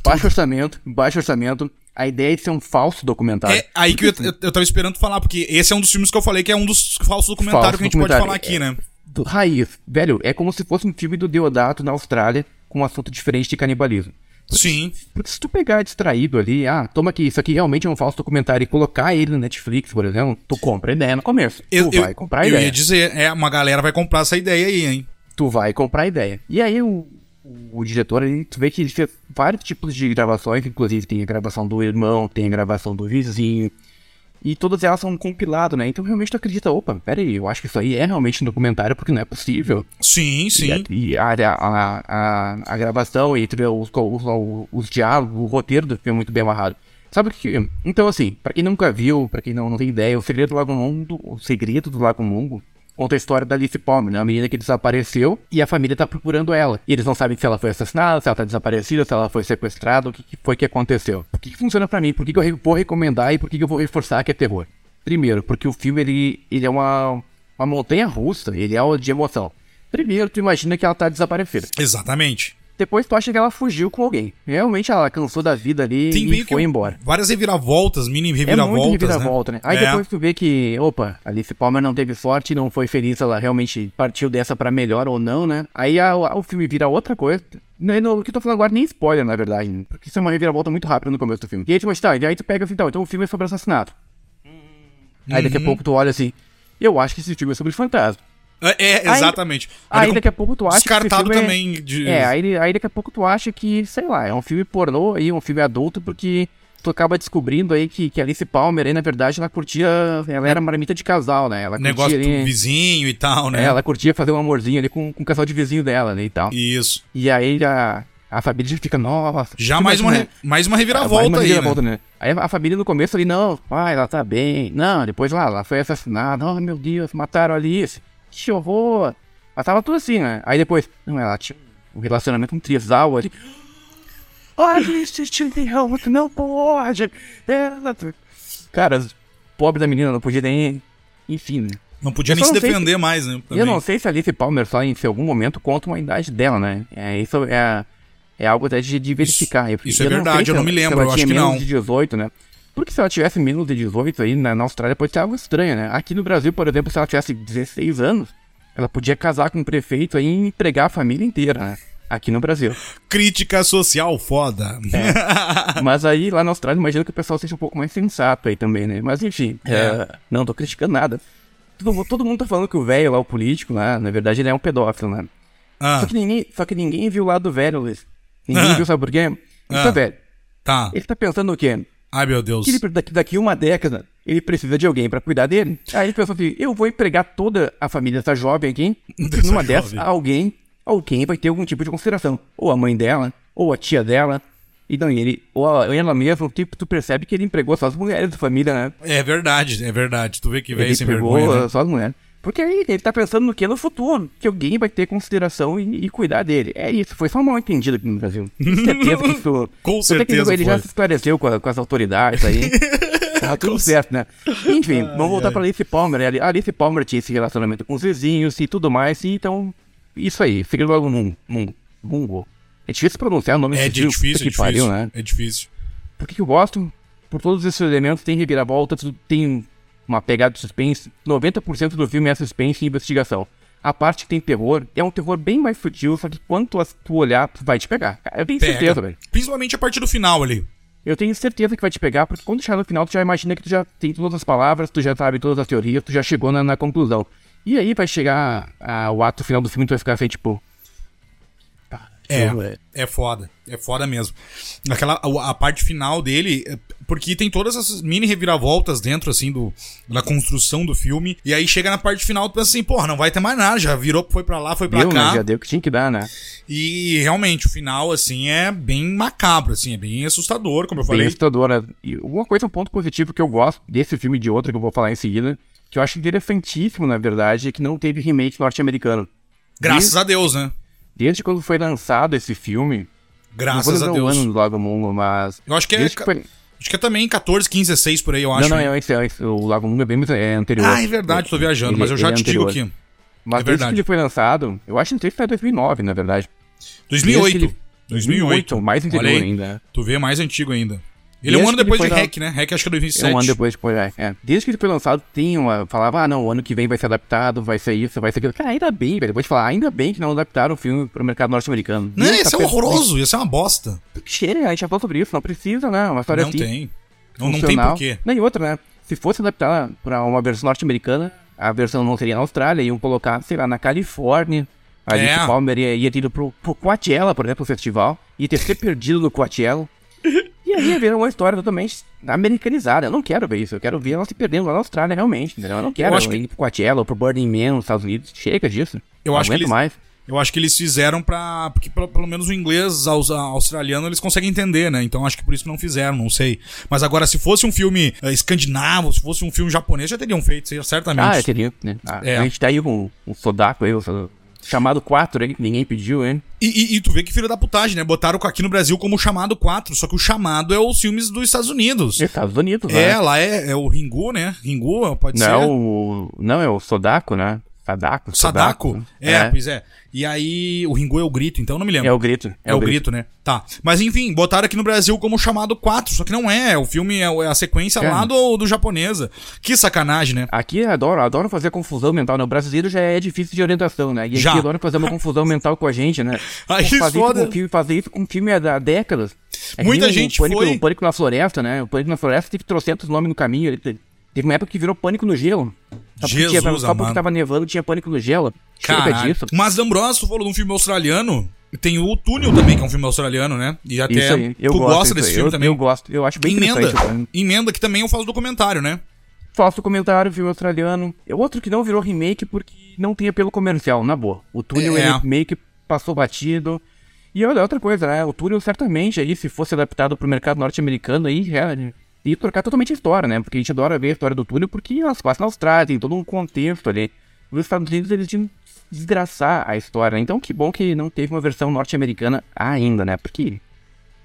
Baixo orçamento, baixo orçamento. A ideia é de ser um falso documentário. É aí que eu, eu, eu tava esperando falar, porque esse é um dos filmes que eu falei que é um dos falsos documentários Falso que a gente pode falar aqui, né? Do raiz. Velho, é como se fosse um filme do Deodato na Austrália com um assunto diferente de canibalismo. Sim. Porque se tu pegar distraído ali, ah, toma aqui, isso aqui realmente é um falso documentário e colocar ele no Netflix, por exemplo, tu compra a ideia no começo. Eu, tu eu, vai comprar a eu ideia. ia dizer, é, uma galera vai comprar essa ideia aí, hein? Tu vai comprar a ideia. E aí o, o, diretor, ele, tu vê que ele fez vários tipos de gravações, inclusive tem a gravação do irmão, tem a gravação do vizinho. E todas elas são um compilado, né? Então realmente tu acredita, opa, pera aí, eu acho que isso aí é realmente um documentário porque não é possível. Sim, sim. E, a, e a, a, a, a gravação e tu vê os, os, os, os diálogos, o roteiro do filme é muito bem amarrado. Sabe o que? Então, assim, pra quem nunca viu, pra quem não, não tem ideia, o Segredo do Lago Mundo, o Segredo do Lago Mungo, conta a história da Alice Palmer, né? Uma menina que desapareceu e a família tá procurando ela. E eles não sabem se ela foi assassinada, se ela tá desaparecida, se ela foi sequestrada, o que, que foi que aconteceu. Por que, que funciona pra mim? Por que, que eu vou recomendar e por que, que eu vou reforçar que é terror? Primeiro, porque o filme, ele, ele é uma, uma montanha russa, ele é de emoção. Primeiro, tu imagina que ela tá desaparecida. Exatamente. Depois tu acha que ela fugiu com alguém. Realmente ela cansou da vida ali Tem e foi embora. várias reviravoltas, mini É reviravoltas, muito reviravolta, né? Aí É. depois tu vê que, opa, Alice Palmer não teve sorte, não foi feliz, ela realmente partiu dessa pra melhor ou não, né? Aí a- a- o filme vira outra coisa. Não, não, o que eu tô falando agora nem spoiler, na verdade, né? porque isso é uma reviravolta muito rápida no começo do filme. E aí tu, mas tá, e aí tu pega assim, então, então o filme é sobre assassinato. Aí daqui a Uhum. pouco tu olha assim, eu acho que esse filme é sobre fantasma. É, é, Aí- exatamente. Aí com- daqui a pouco tu acha que Descartado filme é- também de... É, aí, aí daqui a pouco tu acha que, sei lá, é um filme pornô aí, um filme adulto, porque tu acaba descobrindo aí que, que Alice Palmer aí, na verdade, ela curtia. Ela era marmita de casal, né? Ela curtia negócio do ali, vizinho e tal, né? é, ela curtia fazer um amorzinho ali com, com o casal de vizinho dela, né? E tal. Isso. E aí a, a família já fica, nossa. Já mais uma, re- mais uma reviravolta vai uma aí, reviravolta, né? né? Aí a família no começo ali, não, pai, ela tá bem. Não, depois lá, ela foi assassinada. Oh, meu Deus, mataram a Alice. Que horror. Mas tava tudo assim, né? Aí depois, não, ela tinha um relacionamento com um trisal ali. Olha, isso você não pode. Ela... Cara, pobre da menina, não podia nem. Enfim, né? Não podia Eu nem se defender mais, né? Eu também. não sei se a Alice Palmer só em algum momento conta uma idade dela, né? É, isso é, é algo até de, de verificar. Eu- isso é eu não verdade, se eu não me se lembro, ela eu acho tinha que menos não. de 18, né? Porque se ela tivesse menos de 18 aí na, na Austrália pode ser algo estranho, né? Aqui no Brasil, por exemplo, se ela tivesse 16 anos, ela podia casar com um prefeito aí e empregar a família inteira, né? aqui no Brasil. Crítica social foda. Mas aí, lá na Austrália, imagino que o pessoal seja um pouco mais sensato aí também, né? Mas enfim, É. é, não tô criticando nada. Todo, todo mundo tá falando que o velho lá, o político lá, na verdade ele é um pedófilo, né? Ah, Só, que ninguém, só que ninguém viu o lado do velho, Luiz. Ninguém Ah. viu, sabe por quê? Ele Ah. tá velho. tá. Ele tá pensando o quê? Ai, meu Deus. Que ele, daqui, daqui uma década, ele precisa de alguém pra cuidar dele. Aí ele pensou assim, eu vou empregar toda a família dessa jovem aqui, Dessa numa dessas, alguém, alguém vai ter algum tipo de consideração. Ou a mãe dela, ou a tia dela. E não, ele, ou ela mesma, tipo, tu percebe que ele empregou só as mulheres da família, né? É verdade, é verdade. Tu vê que Ele sem empregou vergonha, né? só as mulheres. Porque aí ele tá pensando no que no futuro, que alguém vai ter consideração e, e cuidar dele. É isso, foi só mal entendido aqui no Brasil. Tenho certeza que isso. Com sei que certeza Ele já foi. se esclareceu com, a- com as autoridades aí. Tá tudo certo, né? Enfim, vamos voltar pra Alice Palmer. né? A Alice Palmer tinha esse relacionamento com os vizinhos e tudo mais, e então. Isso aí, fica logo num. num bungo. É difícil pronunciar o nome É desse filme, difícil, é que pariu, difícil. né? É difícil. Por que, que eu gosto? Por todos esses elementos, tem reviravolta, tem uma pegada de suspense. 90% do filme é suspense e investigação. A parte que tem terror é um terror bem mais sutil, só que quanto as- tu olhar, tu vai te pegar. Eu tenho Pega. certeza, velho. Principalmente a partir do final ali. Eu tenho certeza que vai te pegar, porque quando chegar no final, tu já imagina que tu já tem todas as palavras, tu já sabe todas as teorias, tu já chegou na, na conclusão. E aí vai chegar ah, o ato final do filme, tu vai ficar assim, tipo. "Tá, É, eu, é, foda. É foda mesmo. Aquela, a, a parte final dele, é- porque tem todas essas mini reviravoltas dentro, assim, do, da construção do filme. E aí chega na parte final, tu pensa assim, porra, não vai ter mais nada. Já virou, foi pra lá, foi pra Deu, né? cá. Já deu o que tinha que dar, né? E realmente, o final, assim, é bem macabro, assim, é bem assustador, como eu Bem falei. assustadora. E uma coisa, um ponto positivo que eu gosto desse filme e de outro que eu vou falar em seguida, que eu acho interessantíssimo, na verdade, é que não teve remake norte-americano. Graças a Deus, né? Desde quando foi lançado esse filme, não vou Graças a Deus. ano do Lago Mungo, mas... Eu acho que é. Que. Acho que é também 14, 15, 16 por aí, eu acho. Não, não, é, esse, é, esse, o Lago Mungo é bem é anterior. Ah, é verdade, tô viajando, Ele- mas eu já é te digo anterior. aqui. Mas é desde verdade. que ele foi lançado, eu acho que foi 2009, na verdade. 2008. Desde que ele- 2008. mais Olha anterior ainda. Tu vê, é mais antigo ainda. Ele é um ano depois de Hack, né? Hack acho que é É 2007. um ano depois, depois é, é. Desde que ele foi lançado, tem uma. Falava, ah, não, o ano que vem vai ser adaptado, vai ser isso, vai ser aquilo. Cara, ainda bem, velho. Depois de falar, ainda bem que não adaptaram o filme pro mercado norte-americano. Não, Ih, ia tá ser horroroso, ia ser uma bosta. Chega, a gente já falou sobre isso, não precisa, né? Uma história Não assim. tem. Não, não tem porquê. Nem outra, né? Se fosse adaptar pra uma versão norte-americana, a versão não seria na Austrália, iam colocar, sei lá, na Califórnia. A Alice É. Palmer ia, ia ter ido pro, pro Coachella, por exemplo, o festival, ia ter se perdido no Coachella. E aí ver uma história totalmente americanizada. Eu não quero ver isso. Eu quero ver ela se perdendo lá na Austrália, realmente. Entendeu? Eu não quero acho que- ir pro Coachella ou pro Burning Man nos Estados Unidos. Chega disso. Eu não acho que eles- mais. Eu acho que eles fizeram pra. Porque pelo, pelo menos o inglês aus- australiano eles conseguem entender, né? Então acho que por isso não fizeram, não sei. Mas agora, se fosse um filme eh, escandinavo, se fosse um filme japonês, já teriam feito, cer- certamente. Ah, eu teria. Né? Ah, É. A gente tá aí com um Sodaco aí, o chamado 4 aí, que ninguém pediu, hein? E, e- e tu vê que filho da putagem, né? Botaram aqui no Brasil como chamado 4, só que o chamado é os filmes dos Estados Unidos. Estados Unidos, É, né? lá é, é o Ringu, né? Ringu, pode Não, ser. é o, não, é o Sodako, né? Sadako. Sadako? É, é. pois é. E aí, o Ringu é o grito, então eu não me lembro. É o grito. É, o grito. né? Tá. Mas enfim, botaram aqui no Brasil como chamado 4, só que não é. O filme é é a sequência É. lá do, do japonesa. Que sacanagem, né? Aqui adoro, adoro fazer confusão mental, né? O brasileiro já é difícil de orientação, né? E Já. aqui adoro fazer uma confusão mental com a gente, né? Aí Pô, fazer, foda. isso com filme, fazer isso com filme há décadas. É Muita nem o gente pânico, foi- O Pânico na Floresta, né? O Pânico na Floresta teve trocentos nomes no caminho. ele Teve uma época que virou Pânico no Gelo. Só Jesus tinha, só porque tava nevando, tinha Pânico no Gelo. Chega disso. Mas D'Ambrosio, tu falou de um filme australiano. Tem o Túnel também, que é um filme australiano, né? E até Isso aí. Eu tu gosto gosta desse filme eu, também. Eu gosto. Eu acho bem Emenda. interessante. Emenda que também eu faço documentário, né? Faço comentário, filme australiano. É outro que não virou remake porque não tem apelo comercial, na boa. O Túnel É. ele meio que passou batido. E olha, outra coisa, né? O Túnel certamente aí, se fosse adaptado pro mercado norte-americano aí, é, ia trocar totalmente a história, né? Porque a gente adora ver a história do Túnel porque elas passam na Austrália, tem todo um contexto ali. Nos Estados Unidos eles tinham que desgraçar a história, né? Então que bom que não teve uma versão norte-americana ainda, né? Porque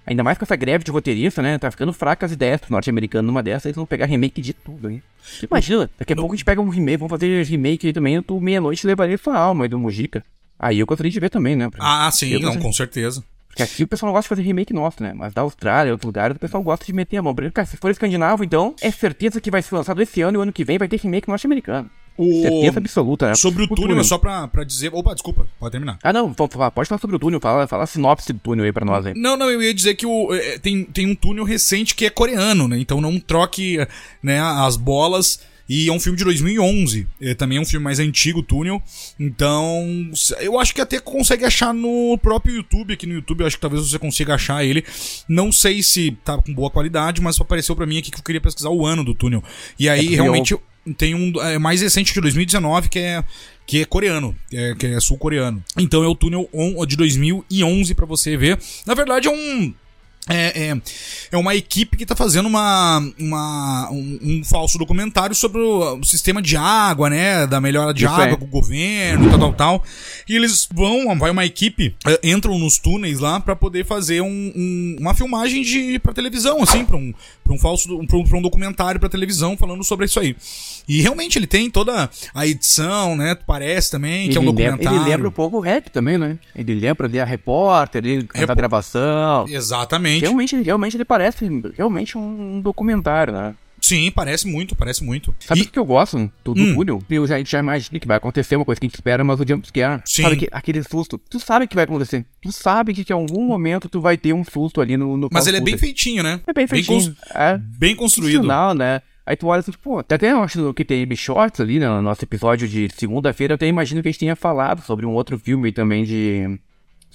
Ainda mais com essa greve de roteirista, né? Tá ficando fraca as ideias pro norte-americano numa dessas, eles vão pegar remake de tudo, hein? Você Imagina, daqui a pouco a gente pega um remake, vamos fazer remake aí também, eu tô meia-noite levaria sua alma aí do Mujica. Aí eu gostaria de ver também, né? Ah, sim, não, com certeza. Porque aqui o pessoal não gosta de fazer remake nosso, né? Mas da Austrália, outros lugares, o pessoal gosta de meter a mão. Cara, se for escandinavo, então, é certeza que vai ser lançado esse ano e o ano que vem vai ter remake norte-americano. O- Certeza absoluta, né? Sobre o, túnel, é só pra, pra dizer. Opa, desculpa, pode terminar. Ah, não, pode falar sobre o túnel, fala, fala a sinopse do túnel aí pra nós aí. Não, não, eu ia dizer que o, é, tem, tem um túnel recente que é coreano, né? Então não troque né, as bolas. E é um filme de 2011. É, também é um filme mais antigo, túnel. Então, eu acho que até consegue achar no próprio YouTube. Aqui no YouTube, eu acho que talvez você consiga achar ele. Não sei se tá com boa qualidade, mas só apareceu pra mim aqui que eu queria pesquisar o ano do túnel. E aí, porque realmente, tem um é, mais recente de 2019 que é que é coreano, é, que é sul-coreano. Então é o túnel on- de 2011 pra você ver. Na verdade é um é, é, é uma equipe que tá fazendo uma, uma, um, um falso documentário sobre o, o sistema de água, né? Da melhora de Isso água é. com o governo e tal, tal, tal. E eles vão, vai uma equipe, é, entram nos túneis lá pra poder fazer um, um- uma filmagem de pra televisão, assim, pra um, pra um falso, pra um, pra um documentário pra televisão falando sobre isso aí. E realmente ele tem toda a edição, né? Parece também que é um Ele lembra, documentário. ele lembra um pouco o rap também, né? Ele lembra ali a repórter, ele canta a Repo- gravação. Exatamente. Realmente, realmente ele parece realmente um documentário, né? Sim, parece muito, parece muito. Sabe o E- que eu gosto do, do Hum. túnel? Eu já, já imagino que vai acontecer uma coisa que a gente espera, mas o jumpscare. Sim. Sabe que, aquele susto. Tu sabe que vai acontecer. Tu sabe que, que em algum momento tu vai ter um susto ali no. no Mas ele é bem feitinho, né? É bem feitinho. cons- É bem construído. funcional, né? Aí tu olha assim, pô, até eu acho que tem shorts ali no nosso episódio de segunda-feira, eu até imagino que a gente tenha falado sobre um outro filme também de.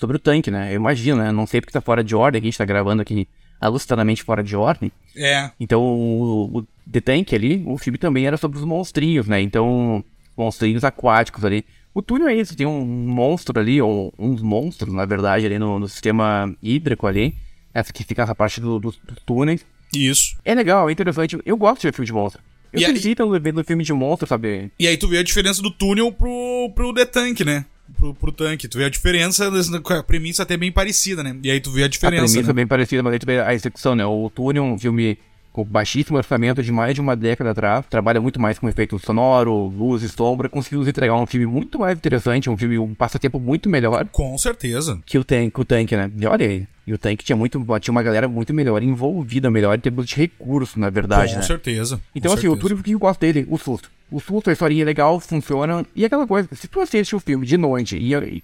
Sobre o tanque, né? Eu imagino, né? Não sei porque tá fora de ordem, a gente tá gravando aqui alucinadamente fora de ordem. É. Então, o, o The Tank ali, o filme também era sobre os monstrinhos, né? Então, monstrinhos aquáticos ali. O túnel é isso, tem um monstro ali, ou uns monstros, na verdade, ali no, no sistema hídrico ali. Essa que fica essa parte do, do, dos túneis. Isso. É legal, é interessante. Eu gosto de ver filme de monstro. Eu E aí- acredito no filme de monstro, sabe? E aí tu vê a diferença do túnel pro, pro The Tank, né? Pro, pro tanque. Tu vê a diferença, a premissa até bem parecida, né? E aí tu vê a A diferença. premissa é né? bem parecida, mas aí tu vê a execução, né? O túnel é um filme com baixíssimo orçamento de mais de uma década atrás. Trabalha muito mais com efeito sonoro, luz e sombra. Conseguiu nos entregar um filme muito mais interessante, um filme, um passatempo muito melhor Com certeza. que o Tank, o Tank, né? E olha aí. E o Tank tinha muito, tinha uma galera muito melhor, envolvida melhor em termos de recurso, na verdade, com né? certeza. com Então, assim, o certeza. túnel que eu gosto dele, o susto. O susto, a historinha é legal, funciona. E aquela coisa, se tu assiste o filme de noite e. e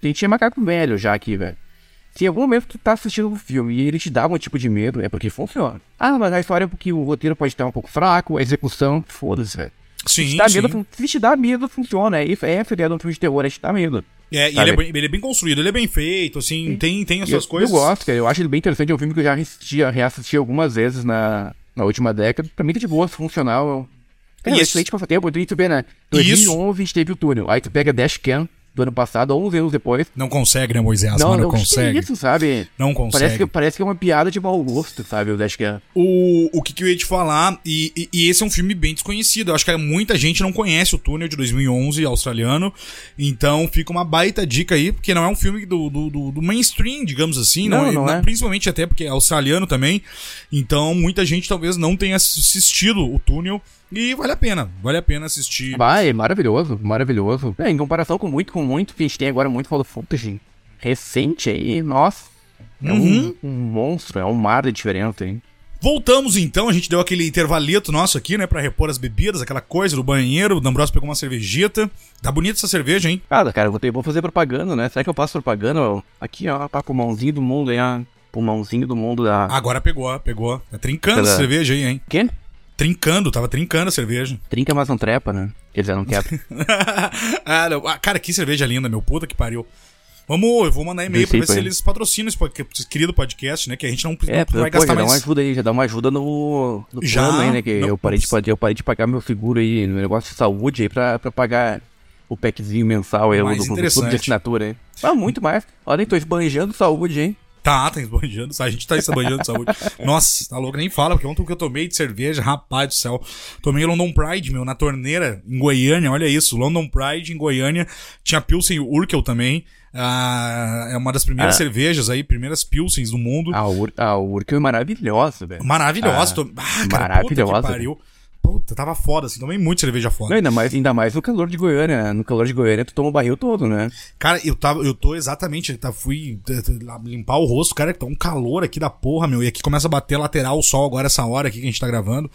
tem tinha macaco velho já aqui, velho. Se em algum momento tu tá assistindo o filme e ele te dá um tipo de medo, é porque funciona. Ah, mas a história é porque o roteiro pode estar um pouco fraco, a execução, foda-se, velho. Se Sim, te dá sim. medo, se te dá medo, funciona. É é essa ideia de um filme de terror, é te dar medo. É, e ele é, bem, ele é bem construído, ele é bem feito, assim, tem, tem as Eu, coisas. eu gosto, cara. Eu acho ele bem interessante. É um filme que eu já reassisti, reassisti algumas vezes na, na última década. Pra mim tá de boa, funcional. Cara, Isso. excelente passatempo. E tu vê, né? Isso. 2011 a gente teve o túnel. Aí tu pega Dashcam do ano passado, 11 anos depois. Não consegue, né, Moisés? não, não, que consegue. é isso, sabe? Não consegue. Parece que, parece que é uma piada de mau gosto, sabe? O Dashcam. O, o que, que eu ia te falar, e, e- e esse é um filme bem desconhecido. Eu acho que muita gente não conhece o Túnel de 2011 australiano. Então fica uma baita dica aí, porque não é um filme do, do, do- do mainstream, digamos assim. Não, não é. Principalmente até porque é australiano também. Então muita gente talvez não tenha assistido o Túnel. E vale a pena, vale a pena assistir. Vai, maravilhoso, maravilhoso. É, em comparação com muito, com muito que a gente tem agora, muito Fall Fantasy recente aí, nossa. É Uhum. um, um monstro, é um mar de diferença, hein? Voltamos então, a gente deu aquele intervalito nosso aqui, né, pra repor as bebidas, aquela coisa do banheiro. O D'Ambrosio pegou uma cervejita. Tá bonita essa cerveja, hein? Cara, cara, vou, ter, vou fazer propaganda, né? Será que eu faço propaganda? Aqui, ó, pra pulmãozinho do mundo ó. Pulmãozinho do mundo da. Agora pegou, pegou. Tá trincando Pela- essa cerveja aí, hein? Quê? Trincando, tava trincando a cerveja. Trinca, mas não trepa, né? Quer dizer, não quebra. ah, não. Ah, cara, que cerveja linda, meu. Puta que pariu. Vamos, eu vou mandar e-mail pra ver se eles patrocinam esse, querido podcast, né? Que a gente não, É, não pô, vai já gastar dá uma mais. ajuda aí, já dá uma ajuda no, no Já? plano aí, né? Que Não, eu, parei de, eu parei de pagar meu seguro aí, no negócio de saúde aí, pra, pra pagar o packzinho mensal aí, Mais do, do clube de assinatura aí. Ah, muito mais. Olha aí, tô esbanjando saúde, hein? Tá, tá esbanjando. A gente tá esbanjando de saúde. Nossa, tá louco, nem fala, porque ontem o que eu tomei de cerveja, rapaz do céu. Tomei London Pride, meu, na torneira, em Goiânia, olha isso. London Pride em Goiânia. Tinha Pilsen Urkel também. Ah, é uma das primeiras Ah. cervejas aí, primeiras Pilsens do mundo. A, Ur a Urkel é maravilhosa, velho. Maravilhosa. Ah, tô- Ah, cara, maravilhosa. Puta que pariu. Puta, tava foda, assim, tomei muito cerveja foda. Não, ainda mais, ainda mais no calor de Goiânia. No calor de Goiânia, tu toma o barril todo, né? Cara, eu tava, eu tô exatamente, tá, fui limpar o rosto, cara, que tá um calor aqui da porra, meu, e aqui começa a bater lateral o sol agora essa hora aqui que a gente tá gravando.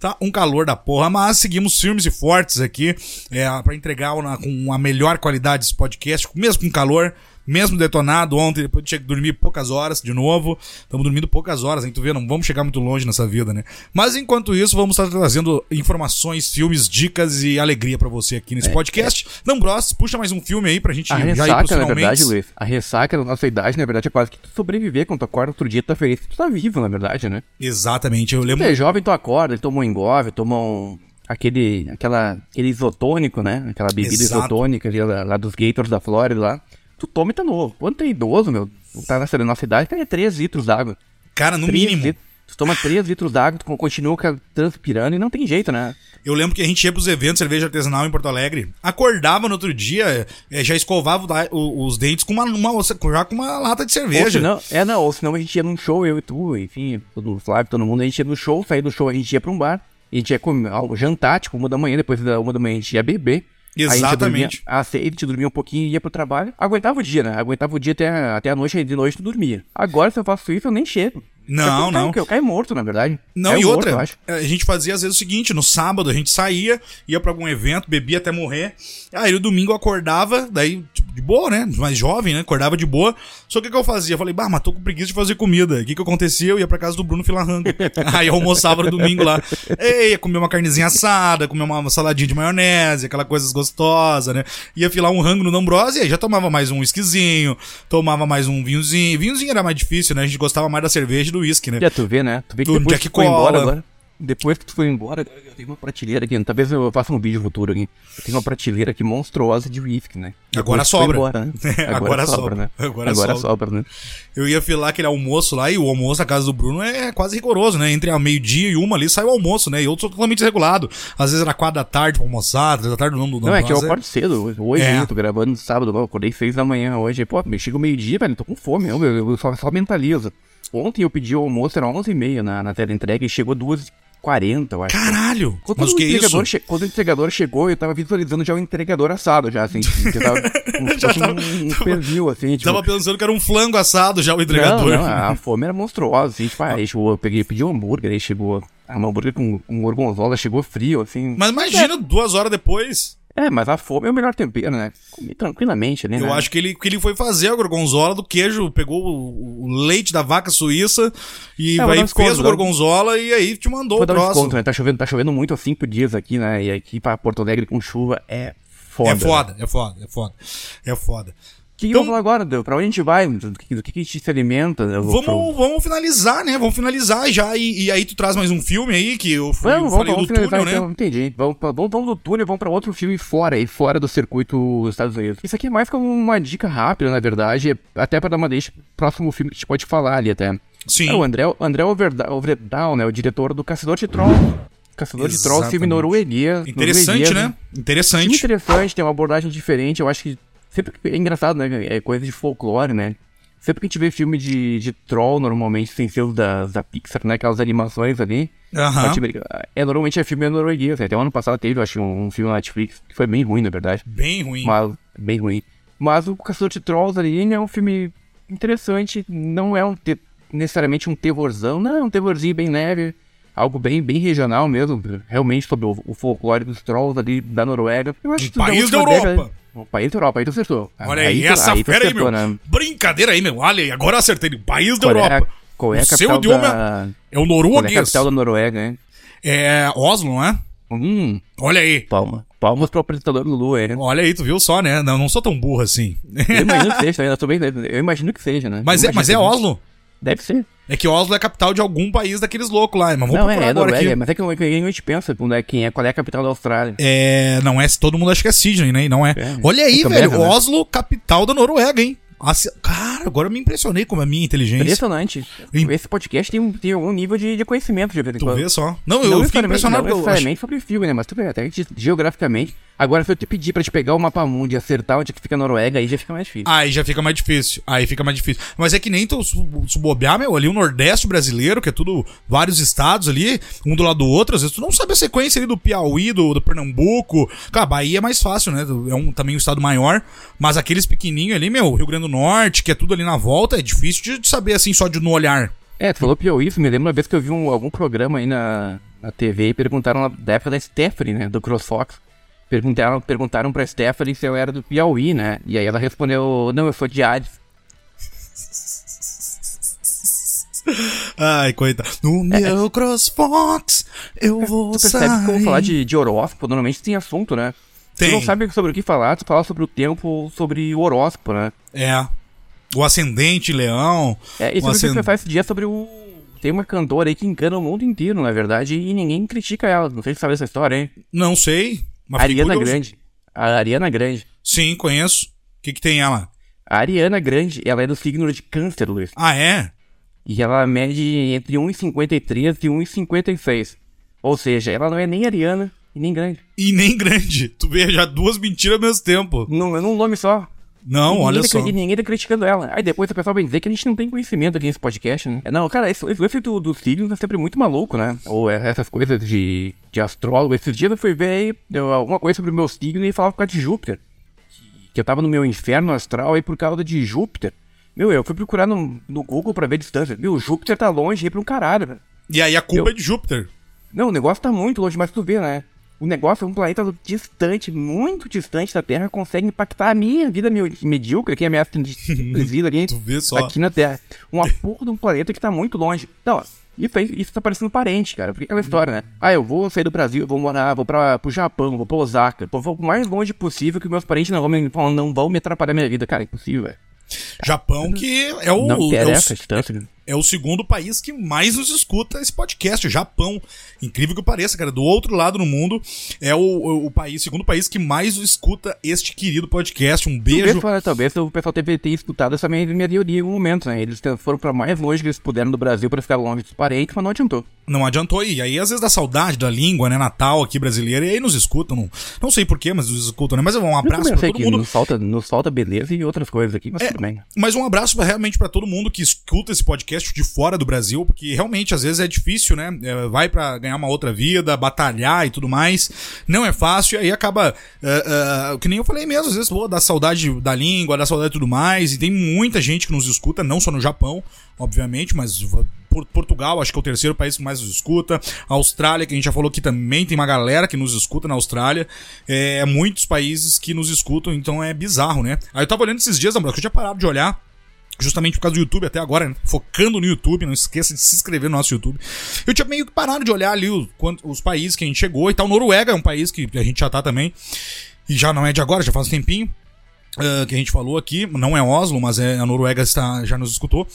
Tá um calor da porra, mas seguimos firmes e fortes aqui, é, para entregar uma, com a melhor qualidade esse podcast, mesmo com calor. Mesmo detonado ontem, depois de dormir poucas horas de novo. Estamos dormindo poucas horas, hein? Tu vê, não vamos chegar muito longe nessa vida, né? Mas enquanto isso, vamos estar trazendo informações, filmes, dicas e alegria pra você aqui nesse podcast. Não, Bros, puxa mais um filme aí pra gente A já ir pros ressaca, na finalmente. verdade, Luiz, a ressaca da nossa idade, na verdade, é quase que tu sobreviver quando tu acorda outro dia, tu tá feliz tu tá vivo, na verdade, né? Exatamente, eu lembro. Tu é jovem, tu acorda, toma um engove, toma um... Aquele, aquela, aquele isotônico, né? Aquela bebida Exato. isotônica ali, lá, lá dos Gators da Flórida lá. Tu toma e tá novo. Quando tu é idoso, meu, tá nessa nossa idade, cara, é 3 litros d'água. Cara, no 3 mínimo. litros. Tu toma 3 litros d'água, tu continua transpirando e não tem jeito, né? Eu lembro que a gente ia pros eventos de cerveja artesanal em Porto Alegre, acordava no outro dia, eh, já escovava os dentes com uma, uma- já com uma lata de Ou cerveja. senão, é, não, ou senão a gente ia num show, eu e tu, enfim, todo o Flávio, todo mundo, a gente ia no show, sair do show, a gente ia pra um bar, a gente ia comer, algo, jantar, tipo, uma da manhã, depois da uma da manhã a gente ia beber. A gente Exatamente. às seis, a gente dormia um pouquinho e ia pro trabalho. Aguentava o dia, né? Aguentava o dia até, até a noite, aí de noite tu dormia. Agora, se eu faço isso, eu nem chego. Não, eu, não. Eu, eu caio morto, na verdade. Não, e morto, outra, eu acho. a gente fazia às vezes o seguinte, no sábado a gente saía, ia pra algum evento, bebia até morrer, aí no domingo eu acordava, daí, tipo, de boa, né, mais jovem, né, acordava de boa, só que o que eu fazia? Eu falei, bah, mas tô com preguiça de fazer comida, o que que acontecia? Eu ia pra casa do Bruno Filarrango, aí eu almoçava no domingo lá, Ei, ia comer uma carnezinha assada, comer uma saladinha de maionese, aquela coisa gostosa, né, ia filar um rango no Dombrose, e aí já tomava mais um whiskyzinho, tomava mais um vinhozinho, vinhozinho era mais difícil, né, a gente gostava mais da cerveja do whisky, né. Já tu vê, né? Tu vê que Do depois Jack que tu foi embora agora. Depois que tu foi embora, eu tenho uma prateleira aqui. Talvez eu faça um vídeo futuro aqui. Eu tenho uma prateleira aqui monstruosa de whisky, né? Agora sobra. Embora, né? Agora sobra. né? Agora Agora, sobra. sobra, né? Eu ia filar aquele almoço lá, e o almoço na casa do Bruno é quase rigoroso, né? Entre a meio-dia e uma ali sai o almoço, né? E outro totalmente regulado. Às vezes era quatro da tarde pra almoçar, três da tarde não, não, Não, é que eu mas acordo cedo. Hoje, É. eu tô gravando sábado, eu acordei seis da manhã hoje. Pô, me chega o meio-dia, velho, tô com fome, eu, eu, eu só, só mentalizo. Ontem eu pedi o almoço, era 11h30 na, na tela entrega e chegou 2h40, eu acho. Caralho! Quando, mas o que é isso? entregador che- quando o entregador chegou, eu tava visualizando já o entregador assado, já, assim. que tava, como se Já tava- um, um pernil, assim, tipo... Tava pensando que era um flango assado já o Não, entregador. não, a fome era monstruosa, assim, tipo, aí chegou, eu peguei, pedi um hambúrguer, aí chegou, ah, um hambúrguer com, com gorgonzola, chegou frio, assim. Mas imagina, duas horas depois. É, mas a fome é o melhor tempero, né? Comi tranquilamente ali, né? Eu acho que ele, que ele foi fazer a gorgonzola do queijo, pegou o, o leite da vaca suíça e É, aí um fez o um- gorgonzola e aí te mandou Vou o dar um próximo. desconto, né? Tá chovendo, tá chovendo muito há cinco dias aqui, né? E aqui pra Porto Alegre com chuva é foda. É foda, é foda, é foda. É foda. O que, que Então- eu vou falar agora, Deu? Pra onde a gente vai? Do que, do que, que a gente se alimenta? Eu vou pro- Vamos, vamos finalizar, né? Vamos finalizar já. E, e aí tu traz mais um filme aí, que eu, fui, Vamos, vamos, falei vamos do finalizar túnel, então, né? entendi. Vamos, vamos, vamos do túnel e vamos pra outro filme fora aí, fora do circuito dos Estados Unidos. Isso aqui é mais como uma dica rápida, na verdade, até pra dar uma deixa pro próximo filme que a gente pode falar ali até. Sim. É o André, André Overdahl, né, o diretor do Caçador de Troll. Caçador de Troll, filme Exatamente. norueguês. Interessante, norueguês, né? Filme Interessante. interessante, tem uma abordagem diferente. Eu acho que sempre que- é engraçado, né? É coisa de folclore, né? Sempre que a gente vê filme de, de troll, normalmente, sem ser os da, da Pixar, né? Aquelas animações ali. Aham. norte-americano. É, normalmente é filme norueguês. Até o ano passado teve, eu acho, um, um filme na Netflix que foi bem ruim, na verdade. Bem ruim. Mas, bem ruim. Mas o Caçador de Trolls ali é um filme interessante. Não é um te- necessariamente um terrorzão, não, é um terrorzinho bem leve. Algo bem, bem regional mesmo, realmente sobre o, o folclore dos trolls ali da Noruega. Eu acho Um que país da Europa. década- Um país da Europa, aí tu acertou. Olha aí, tu- essa tu fera aí, acertou, meu. né? Brincadeira aí, meu. Olha aí, agora eu acertei. País da é, Europa. qual é a O seu capital idioma da... É o Qual é a norueguês. capital da Noruega, hein? É Oslo, não é? Hum, Olha aí. palma. Palmas pro apresentador Lulu aí, né? Olha aí, tu viu só, né? Não, não sou tão burro assim. Eu imagino que seja, eu, bem, eu imagino que seja, né? Mas Eu é, mas é Oslo. Deve ser. É que Oslo é a capital de algum país daqueles loucos lá. Mas vamos não, procurar é, é agora Noruega, aqui. mas é que ninguém a gente pensa quando é, quem é, qual é a capital da Austrália. É, não é, todo mundo acha que é Sydney, né? E não é. É, Olha aí, é velho, né? Oslo, capital da Noruega, hein? Cara, agora eu me impressionei com a minha inteligência. Impressionante. Im- Esse podcast tem, um- tem algum nível de, de conhecimento de Tu vê só. Não, eu não fiquei necessariamente- impressionado Não eu acho... necessariamente sobre filme, né? Mas tu vê, até que geograficamente, Agora, se eu te pedir pra te pegar o mapa mundo e acertar onde é que fica a Noruega, aí já fica mais difícil. Aí já fica mais difícil. Aí fica mais difícil. Mas é que nem tu bobear, meu, ali o Nordeste brasileiro, que é tudo vários estados ali, um do lado do outro, às vezes tu não sabe a sequência ali do Piauí, do, do Pernambuco. Cara, Bahia é mais fácil, né? É um, também um estado maior. Mas aqueles pequenininhos ali, meu, Rio Grande do Norte, que é tudo ali na volta, é difícil de, saber assim só de no olhar. É, tu falou Piauí, me lembro uma vez que eu vi um, algum programa aí na, na TV e perguntaram da época da Stephanie, né, do CrossFox. Perguntaram, perguntaram pra Stephanie se eu era do Piauí, né? E aí ela respondeu, não, eu sou de Hades. Ai, coitado. No meu CrossFox, eu vou Tu percebe que quando falar de, de horóscopo, normalmente tem assunto, né? Tem. Tu não sabe sobre o que falar, tu fala sobre o tempo, sobre o horóscopo, né? É. O ascendente, leão. É, e sobre o que ascend- você faz esse dia sobre o... Tem uma cantora aí que engana o mundo inteiro, na verdade, e ninguém critica ela. Não sei se você sabe essa história, hein? Não sei. Mas Ariana. Grande. A Ariana Grande. Sim, conheço. O que, que tem ela? A Ariana Grande, ela é do signo de câncer, Luiz. Ah, é? E ela mede entre 1,53 e 1,56. Ou seja, ela não é nem Ariana e nem grande. E nem grande. Tu vê já duas mentiras ao mesmo tempo. Não, é num nome só. Não, ninguém olha tá, só. cri- Ninguém tá criticando ela. Aí depois o pessoal vai dizer que a gente não tem conhecimento aqui nesse podcast, né? Não, cara, esse, esse lance do, dos signos é sempre muito maluco, né? Ou é essas coisas de, de astrólogo. Esses dias eu fui ver aí deu alguma coisa sobre o meu signo e falava por causa de Júpiter. Que eu tava no meu inferno astral aí por causa de Júpiter. Meu, eu fui procurar no, no Google pra ver a distância. Meu, Júpiter tá longe aí pra um caralho, velho. E aí a culpa Eu- é de Júpiter. Não, o negócio tá muito longe, mas tu vê, né? O negócio é um planeta distante, muito distante da Terra, consegue impactar a minha vida medíocre, que é a minha vida só. aqui na Terra. Uma porra de um planeta que tá muito longe. Não, isso, aí, isso tá parecendo parente, cara. Porque é aquela história, né? Ah, eu vou sair do Brasil, vou morar, vou pra, pro Japão, vou pra Osaka. Vou o mais longe possível que meus parentes não vão me, não vão me atrapalhar minha vida. Cara, é impossível, velho. Japão, que é o, Não é, interessa a o, distância. É o segundo país que mais nos escuta esse podcast, Japão. Incrível que pareça, cara. Do outro lado do mundo, é o, o, o país, segundo país que mais escuta este querido podcast. Um beijo. Talvez, talvez o pessoal deve ter escutado essa minha, minha teoria em algum momento, né? Eles foram pra mais longe que eles puderam do Brasil pra ficar longe dos parentes, mas não adiantou. Não adiantou. E aí, às vezes, dá saudade da língua, né? Natal aqui brasileira. E aí nos escutam. Não, não sei porquê, mas nos escutam, né? Mas um abraço pra todo que mundo. nos falta, nos falta beleza e outras coisas aqui, mas É, tudo bem. Mas um abraço pra, realmente pra todo mundo que escuta esse podcast de fora do Brasil, porque realmente às vezes é difícil, né? É, vai pra ganhar uma outra vida, batalhar e tudo mais. Não é fácil, e aí acaba. é, é, que nem eu falei mesmo, às vezes vou dar saudade da língua, dar saudade e tudo mais. E tem muita gente que nos escuta, não só no Japão, obviamente, mas. Por- Portugal, acho que é o terceiro país que mais nos escuta. Austrália, que a gente já falou que também tem uma galera que nos escuta na Austrália. É, muitos países que nos escutam, então é bizarro, né? Aí eu tava olhando esses dias, Ambrosio, que eu tinha parado de olhar. Justamente por causa do YouTube até agora, né? focando no YouTube, não esqueça de se inscrever no nosso YouTube. Eu tinha meio que parado de olhar ali os, os países que a gente chegou e tal. Noruega é um país que a gente já tá também. E já não é de agora, já faz um tempinho. ah, que a gente falou aqui, não é Oslo, mas é a Noruega está, já nos escutou.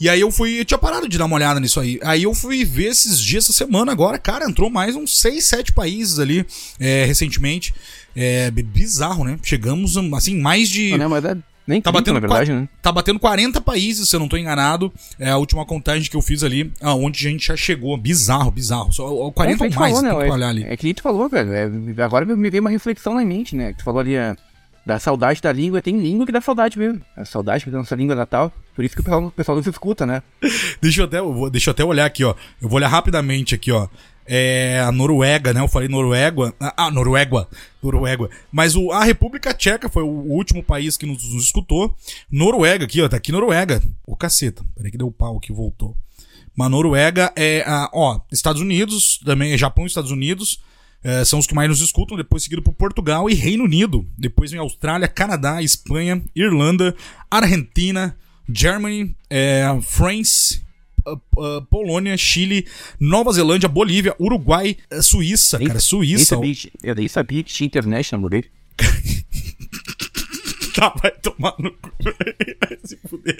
E aí eu fui, eu tinha parado de dar uma olhada nisso aí. Aí eu fui ver esses dias, essa semana agora, cara, entrou mais uns 6, 7 países ali é, recentemente. É bizarro, né? Chegamos, assim, mais de. Não, mas é nem Tá 30, batendo, na verdade, né? tá batendo 40 países, se eu não tô enganado. É a última contagem que eu fiz ali, aonde a gente já chegou. Bizarro, bizarro. Só ó, 40 É, ou mais, falou, tem né? que olhar ali. É, é que a gente falou, velho. é, agora me veio uma reflexão na mente, né? Tu falou ali é, da saudade da língua. Tem língua que dá saudade mesmo. A saudade da nossa língua natal. Por isso que o pessoal, o pessoal nos escuta, né? Deixa eu até, eu vou- deixa eu até olhar aqui, ó. Eu vou olhar rapidamente aqui, ó. É a Noruega, né? Eu falei Noruega. Ah, Noruega. Noruega. Mas o, a República Tcheca foi o último país que nos, nos escutou. Noruega aqui, ó. Tá aqui Noruega. Ô, caceta. Peraí que deu pau aqui, voltou. Mas Noruega é, a, ó, Estados Unidos, também Japão e Estados Unidos. é, são os que mais nos escutam, depois seguido por Portugal e Reino Unido. Depois vem Austrália, Canadá, Espanha, Irlanda, Argentina, Germany, é, France, uh, uh, Polônia, Chile, Nova Zelândia, Bolívia, Uruguai, uh, Suíça, cara, Nem Suíça. sabia, que- eu nem sabia que tinha International dele. Tá, vai tomar no cu. Vai se fuder.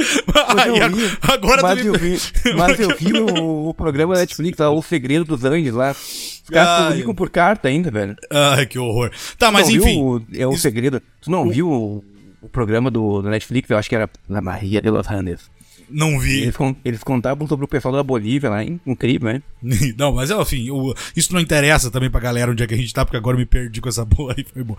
Aí, agora mas tu eu vi, mas eu vi o, o programa da Netflix, lá, O Segredo dos Andes lá. Os caras comunicam por carta ainda, velho. Ai, que horror. Tá, mas Tu enfim. Viu, o- é o segredo. Tu não viu o, o programa do, do Netflix? Eu acho que era La Maria de los Andes. Não vi. Eles, eles contavam sobre o pessoal da Bolívia lá, hein? Incrível, né? Não, mas enfim, o- isso não interessa também pra galera onde é que a gente tá, porque agora eu me perdi com essa boa aí, foi boa.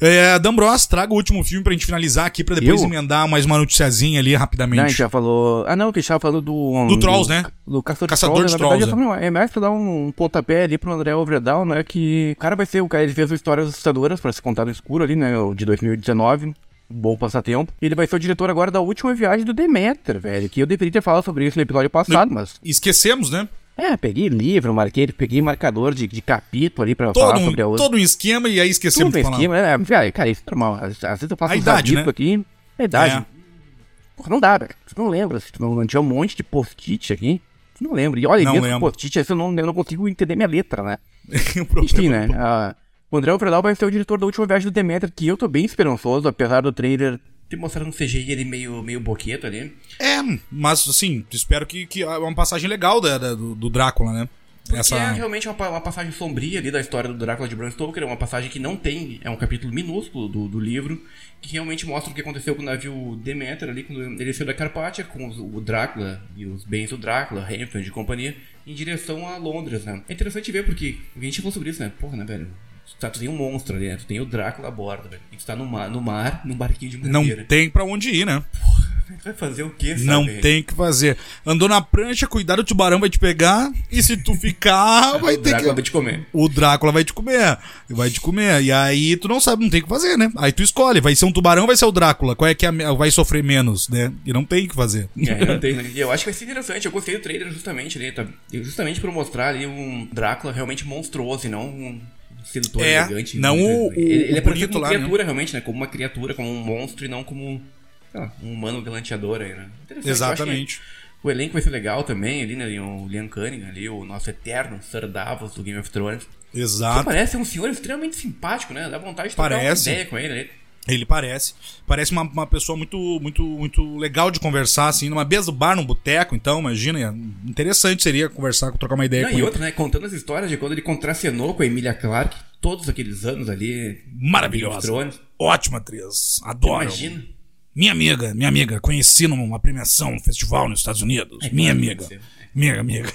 É, D'Ambros, traga o último filme pra gente finalizar aqui, pra depois Eu? emendar mais uma noticiazinha ali Não, a rapidamente. gente já falou. Ah, não, que a gente tava falando do. Do Trolls, né? Do Caçador, Caçador de Trolls. Verdade, eu tava- é mais pra dar um pontapé ali pro André Overdown, né? Que o cara vai ser o cara, ele fez Histórias Assustadoras pra se contar no escuro ali, né? De 2019. Bom passatempo. Ele vai ser o diretor agora da última viagem do Demeter, velho. Que eu deveria ter falado sobre isso no episódio passado, mas. Esquecemos, né? É, peguei livro, marquei, peguei marcador de, de capítulo ali pra Todo falar um, sobre a outra. todo um esquema e aí esquecemos Tudo falar. esquema, né? Cara, cara, isso é normal. Às, às vezes eu faço A uns idade, né? aqui. É a idade. É. Porra, não dá, velho. Tu não lembra. Tu não, tinha um monte de post-it aqui. Tu não lembra. E olha, Não lembro. post-it, eu não, eu não consigo entender minha letra, né? Enfim, né? ah, o André Overdahl vai ser o diretor da última viagem do Demeter, que eu tô bem esperançoso, apesar do trailer ter mostrado um CGI ele meio, meio boqueto ali. É, mas assim, espero que, que é uma passagem legal da, da- do, do Drácula, né? Que é realmente uma, uma passagem sombria ali da história do Drácula de Bram Stoker, é uma passagem que não tem, é um capítulo minúsculo do, do livro, que realmente mostra o que aconteceu com o navio Demeter ali, quando ele saiu da Carpátia com os- o Drácula e os bens do Drácula, Hamilton e companhia, em direção a Londres, né? É interessante ver porque, a gente falou sobre isso, né? Porra, né, velho? Tu, tá, tu tem um monstro ali, né? Tu tem o Drácula a bordo, velho. E tu tá no mar, no mar num barquinho de Não madeira. tem pra onde ir, né? Tu vai fazer o quê, sabe? Não tem o que fazer. Andou na prancha, cuidado, o tubarão vai te pegar. E se tu ficar, vai O ter Drácula que. vai te comer. O Drácula vai te comer. Vai te comer. E aí tu não sabe, não tem o que fazer, né? Aí tu escolhe, vai ser um tubarão ou vai ser o Drácula? Qual é que é vai sofrer menos, né? E não tem o que fazer. É, não tem, né? E eu acho que vai ser interessante. Eu gostei do trailer justamente ali, tá? Justamente por mostrar ali um Drácula realmente monstruoso e não um sedutor É, elegante. não muito- o- o- ele, ele o é parecido bonito como lá, né? criatura, realmente, né? Como uma criatura, como um monstro e não como sei lá, um humano galanteador aí, né? Exatamente. O elenco vai ser legal também ali, né? O Liam Cunningham ali, o nosso eterno Sir Davos do Game of Thrones. Que Exato. parece um senhor extremamente simpático, né? Dá vontade de trocar uma ideia com ele. né? Ele parece. Parece uma, uma pessoa muito, muito, muito legal de conversar, assim, numa mesa do bar, num boteco, então, imagina. Interessante seria conversar, trocar uma ideia Não, com e ele. outra, né? Contando as histórias de quando ele contracenou com a Emilia Clarke, todos aqueles anos ali. Maravilhosa. Ótima atriz. Adoro. Imagina. Minha amiga, minha amiga, conheci numa premiação, um festival nos Estados Unidos. É, minha amiga. ser. Minha amiga.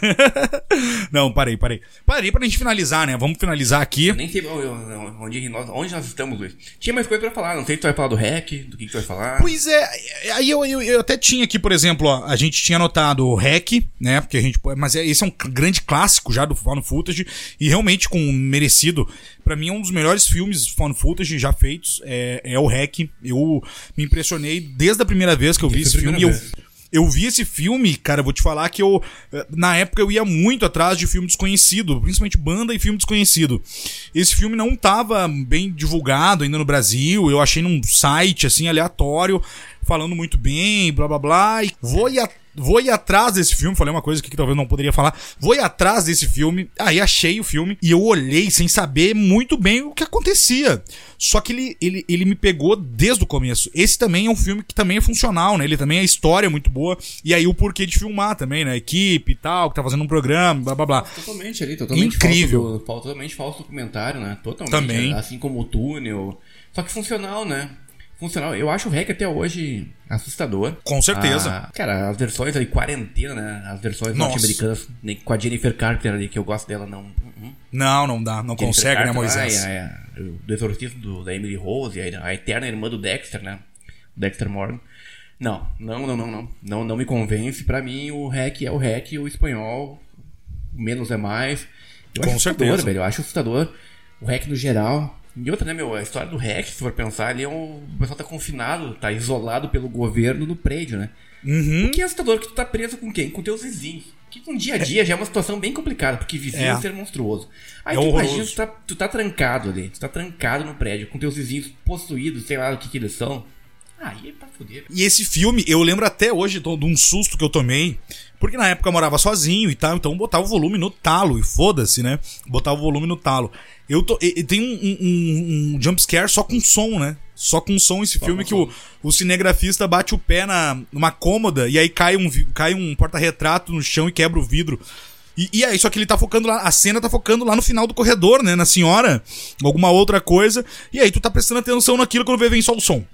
Não, parei, parei. Parei pra gente finalizar, né? Vamos finalizar aqui. Nem sei onde nós, onde nós estamos, Luiz. Tinha mais coisa pra falar. Não sei se tu vai falar do hack, do que, que tu vai falar. Pois é, aí eu, eu, eu até tinha aqui, por exemplo, ó, a gente tinha anotado o REC, né? Porque a gente. Mas é- esse é um grande clássico já do Found Footage e realmente com merecido. Pra mim, é um dos melhores filmes Found Footage já feitos. É, é o REC. Eu me impressionei desde a primeira vez que eu vi esse filme. e Eu, vez. Eu vi esse filme, cara, eu vou te falar que eu. eh, Na época eu ia muito atrás de filme desconhecido, principalmente banda e filme desconhecido. Esse filme não tava bem divulgado ainda no Brasil, eu achei num site, assim, aleatório, falando muito bem, blá blá blá. E vou ir, a- vou ir atrás desse filme, falei uma coisa aqui que talvez não poderia falar. Vou ir atrás desse filme, aí achei o filme e eu olhei sem saber muito bem o que acontecia. Só que ele, ele, ele me pegou desde o começo. Esse também é um filme que também é funcional, né? Ele também é história muito boa. E aí o porquê de filmar também, né? Equipe e tal, que tá fazendo um programa, blá blá blá. Totalmente ali, totalmente Incrível. Falso, totalmente falso documentário, né? Totalmente. Também. Assim como o túnel. Só que funcional, né? Funcional. Eu acho o hack até hoje assustador. Com certeza. Ah, cara, as versões ali, quarentena, né? As versões norte-americanas, com a Jennifer Carter ali, que eu gosto dela, não. Uhum. Não, não dá, não Jennifer consegue, né, Moisés? ah, é, é, do exorcismo do, da Emily Rose, a, a eterna irmã do Dexter, né? Dexter Morgan. Não, não, não, não, não. Não, não me convence. Pra mim, o hack é o hack, o espanhol, menos é mais. Eu Com acho assustador, certeza. velho. Eu acho assustador. O hack no geral. E outra, né, meu? A história do hack, se for pensar, ali é um... o pessoal tá confinado, tá isolado pelo governo no prédio, né? Uhum. O que é assustador que tu tá preso com quem? Com teus vizinhos. Que no dia a dia já é uma situação bem complicada, porque vizinho É. é ser monstruoso. Aí É tu horroroso. imagina, tu tá, tu tá trancado ali, tu tá trancado no prédio, com teus vizinhos possuídos, sei lá o que que eles são. Aí é pra foder. E esse filme, eu lembro até hoje de um susto que eu tomei, porque na época eu morava sozinho e tal, então botava o volume no talo, e foda-se, né? Botava o volume no talo. Eu tô, e, tem um, um, um, um jumpscare só com som, né? Só com som esse filme com que o, o cinegrafista bate o pé na, numa cômoda e aí cai um, cai um porta-retrato no chão e quebra o vidro. E, e aí, só que ele tá focando lá, a cena tá focando lá no final do corredor, né? Na senhora, alguma outra coisa. E aí tu tá prestando atenção naquilo quando vê vem só o som.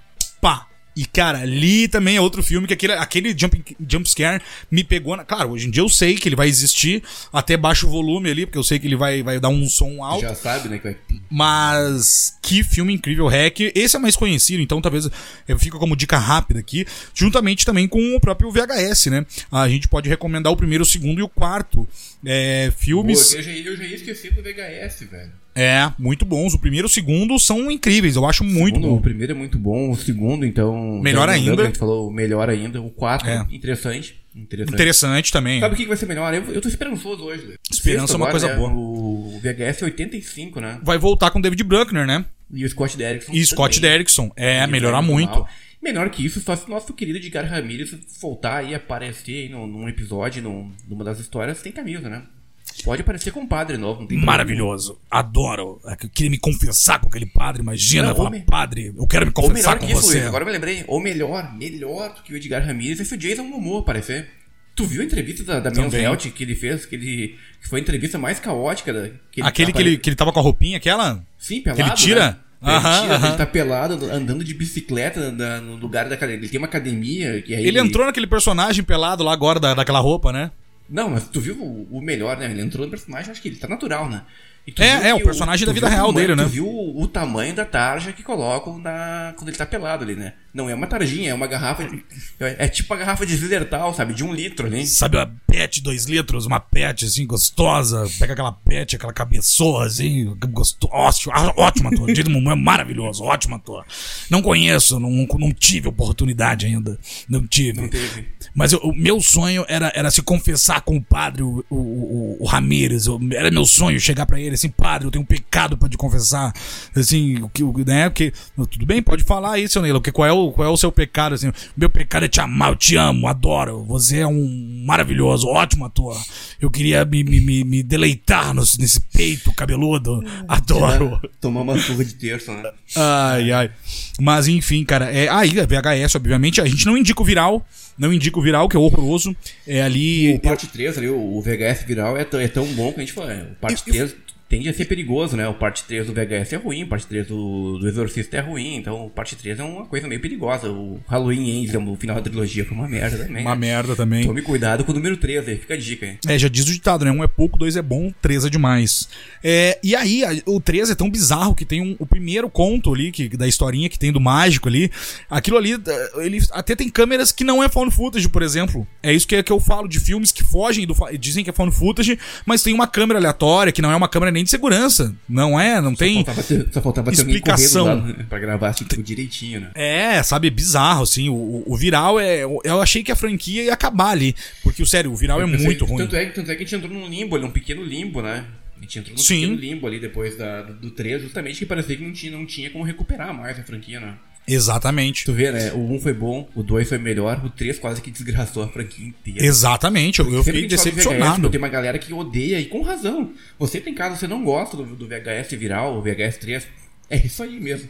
Pá! E, cara, ali também é outro filme que aquele, aquele jump, jump scare me pegou. Na... Claro, hoje em dia eu sei que ele vai existir até baixo volume ali, porque eu sei que ele vai, vai dar um som alto. Já sabe, né? Que vai... Mas que filme incrível, Hack. Esse é mais conhecido, então talvez eu fique como dica rápida aqui, juntamente também com o próprio VHS, né? A gente pode recomendar o primeiro, o segundo e o quarto. É, filmes. Pô, eu, já, eu já ia esquecer do VHS, velho. É, muito bons. O primeiro e o segundo são incríveis, eu acho muito segundo, bom. O primeiro é muito bom, o segundo, então. Melhor já- ainda. A gente falou melhor ainda. O quatro, É. interessante. Interessante. Interessante também. Sabe o que vai ser melhor? Eu, eu tô esperançoso hoje. Lê. Esperança Sexto é uma agora, coisa né? boa. O VHS é 85, né? Vai voltar com David Bruckner, né? E o Scott Derrickson. E Scott. Derrickson. É, Ele melhorar muito. mal. Melhor que isso, só se nosso querido Edgar Ramirez voltar aí, aparecer aí num, num episódio, num, numa das histórias, sem camisa, né? Pode aparecer com um padre novo, não tem problema. Maravilhoso. Adoro. É Eu queria me confessar com aquele padre. Imagina, Não, falar, homem. padre, eu quero me confessar com isso, você. Luiz, agora eu me lembrei. Ou melhor, melhor do que o Edgar Ramirez é se o Jason Momoa aparecer. Tu viu a entrevista da, da Health que ele fez? Que, ele, que foi a entrevista mais caótica da, que Aquele tá que ele, que ele tava com a roupinha, aquela? Sim, pelado. que ele tira? Né? Ele Aham, tira, aham. ele tá pelado, andando de bicicleta na- no lugar da academia. Ele tem uma academia que aí. Ele entrou naquele personagem pelado lá agora, da, daquela roupa, né? Não, mas tu viu o, melhor, né? Ele entrou no personagem, acho que ele tá natural, né? É, é, o personagem tu da vida o real tamanho- dele, né? Tu viu o, o tamanho da tarja que colocam na, quando ele tá pelado ali, né? Não é uma tarjinha, é uma garrafa. de- é, é tipo a garrafa de Zillertal, sabe? De um litro ali. Sabe uma pet, dois litros, uma pet assim, gostosa. Pega aquela pet, aquela cabeçoa assim, gostosa. Ótimo, ah, ótimo ator. Jason Momoa é maravilhoso, ótimo ator. Não conheço, não, não tive oportunidade ainda. Não tive. Não. Mas eu- o meu sonho era, era se confessar com o padre, o, o, o, o Ramírez. Eu- era meu sonho chegar pra ele assim, padre, eu tenho um pecado pra te confessar. Assim, o que, né? Porque, tudo bem, pode falar aí, seu Neila, porque qual é, o, qual é o seu pecado? Assim, meu pecado é te amar, eu te amo, adoro. Você é um maravilhoso, ótimo ator. Eu queria me, me, me, deleitar nos- nesse peito cabeludo. Adoro. Tomar uma surra de terça, né? Ai, ai. Mas enfim, cara, é aí a VHS, obviamente, a gente não indica o viral, não indica o viral, que é horroroso. É ali. O parte 3 ali, o o VHS viral é, tão- é tão bom que a gente fala. é, O parte Eu- 3 tende a ser perigoso, né? O parte 3 do VHS é ruim, o parte 3 do, do Exorcista é ruim, então o parte 3 é uma coisa meio perigosa. O Halloween Ends, o final da trilogia, foi uma merda também. Uma né? merda também. Tome cuidado com o número 3 aí, fica a dica aí. É, já diz o ditado, né? Um é pouco, dois é bom, três é demais. É, e aí, a- o 3 é tão bizarro que tem um- o primeiro conto ali, que, da historinha que tem do mágico ali. Aquilo ali, eh, ele até tem câmeras que não é found footage, por exemplo. É isso que, é que eu falo de filmes que fogem do. Dizem que é found footage, mas tem uma câmera aleatória, que não é uma câmera nem de segurança. Não é, não tem. Faltava ter, só faltava ter explicação. né, pra gravar assim, tudo direitinho, né? É, sabe, bizarro, assim. O, o- viral é. Eu achei que a franquia ia acabar ali. Porque, sério, o viral é muito ruim. Tanto é, que- tanto é que a gente entrou num limbo ali, um pequeno limbo, né? A gente entrou num Sim. pequeno limbo ali depois da, do, do 3, justamente que parecia que não tinha, não tinha como recuperar mais a franquia, né? Exatamente. Tu vê, né? O 1 foi bom, o 2 foi melhor, o 3 quase que desgraçou a franquia inteira. Exatamente, eu, eu fiquei que a gente fala de VHS, decepcionado. tem uma galera que odeia, e com razão. Você tem caso, você não gosta do, do VHS viral, o VHS 3, é isso aí mesmo.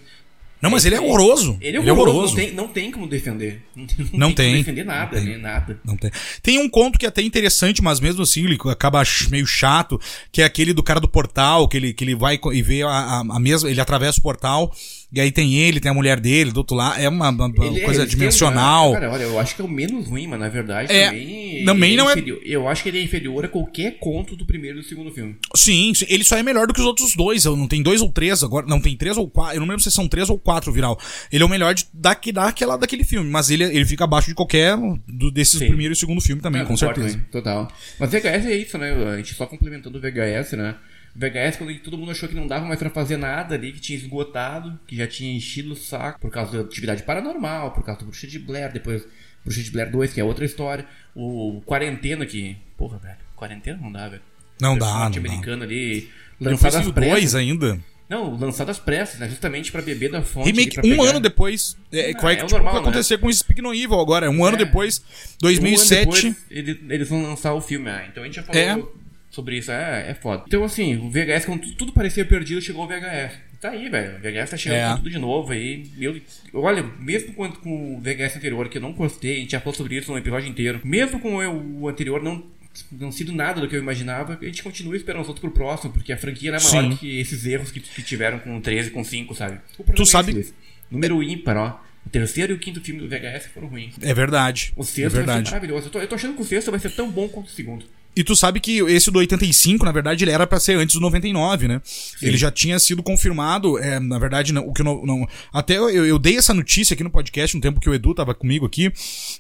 Não, mas ele é horroroso. Ele é horroroso, Não, tem, não tem como defender. Não tem, Não tem. como defender nada, Não tem. né? Nada. Não tem. Tem um conto que é até interessante, mas mesmo assim ele acaba meio chato, que é aquele do cara do portal, que ele, que ele vai e vê a, a, a mesma. Ele atravessa o portal, e aí tem ele, tem a mulher dele, do outro lado. É uma, uma- Ele é- coisa dimensional. Cara, olha, eu acho que é o menos ruim, mas na verdade É, também. também não é- inferior- Eu acho que ele é inferior a qualquer conto do primeiro e do segundo filme. Sim, sim, ele só é melhor do que os outros dois. Não tem dois ou três agora. Não tem três ou quatro. Eu não lembro se são três ou quatro viral. Ele é o melhor de, daqui, daquela, daquele filme, mas ele, ele fica abaixo de qualquer do, desses Sim. primeiro e segundo filme também, Ah, com concordo, certeza. né? Total. Mas VHS é isso, né? A gente só complementando o VHS, né? VHS, quando todo mundo achou que não dava mais pra fazer nada ali, que tinha esgotado, que já tinha enchido o saco por causa da atividade paranormal, por causa do Bruxa de Blair, depois Bruxa de Blair 2, que é outra história. O Quarentena, que. Porra, velho. Quarentena não dá, velho. Não dá, Personagem não dá. americano ali. Eu Lançado às o pressas. ainda. Não, lançado às pressas, né? Justamente pra beber da fonte. Remake ali, um pegar- ano depois. É, Ah, que vai, é o tipo, normal, vai né? acontecer com Speak No Evil agora. Um ano É. depois, Um ano 2007. depois, ele- eles vão lançar o filme, ah, então a gente já falou É. sobre isso, é, é foda. Então, assim, o VHS, quando tu- tudo parecia perdido, chegou o VHS. Tá aí, velho. O VHS tá chegando É. tudo de novo aí. Meu, olha, mesmo com, com o VHS anterior, que eu não gostei, a gente já falou sobre isso no episódio inteiro, mesmo com o, o anterior não. Não sido nada do que eu imaginava, a gente continua esperançoso pro próximo, porque a franquia era maior Sim. que esses erros que, que tiveram com o 13 com o 5, sabe? Tu é sabe- esse. Número ímpar, ó. O terceiro e o quinto filme do VHS foram ruins. É verdade. O é sexto vai ser verdade. maravilhoso. Eu tô, eu tô achando que o sexto vai ser tão bom quanto o segundo. E tu sabe que esse do 85, na verdade, ele era pra ser antes do 99, né? Ele já tinha sido confirmado, é, na verdade, não, o que não, não- até eu, eu dei essa notícia aqui no podcast no tempo que o Edu tava comigo aqui,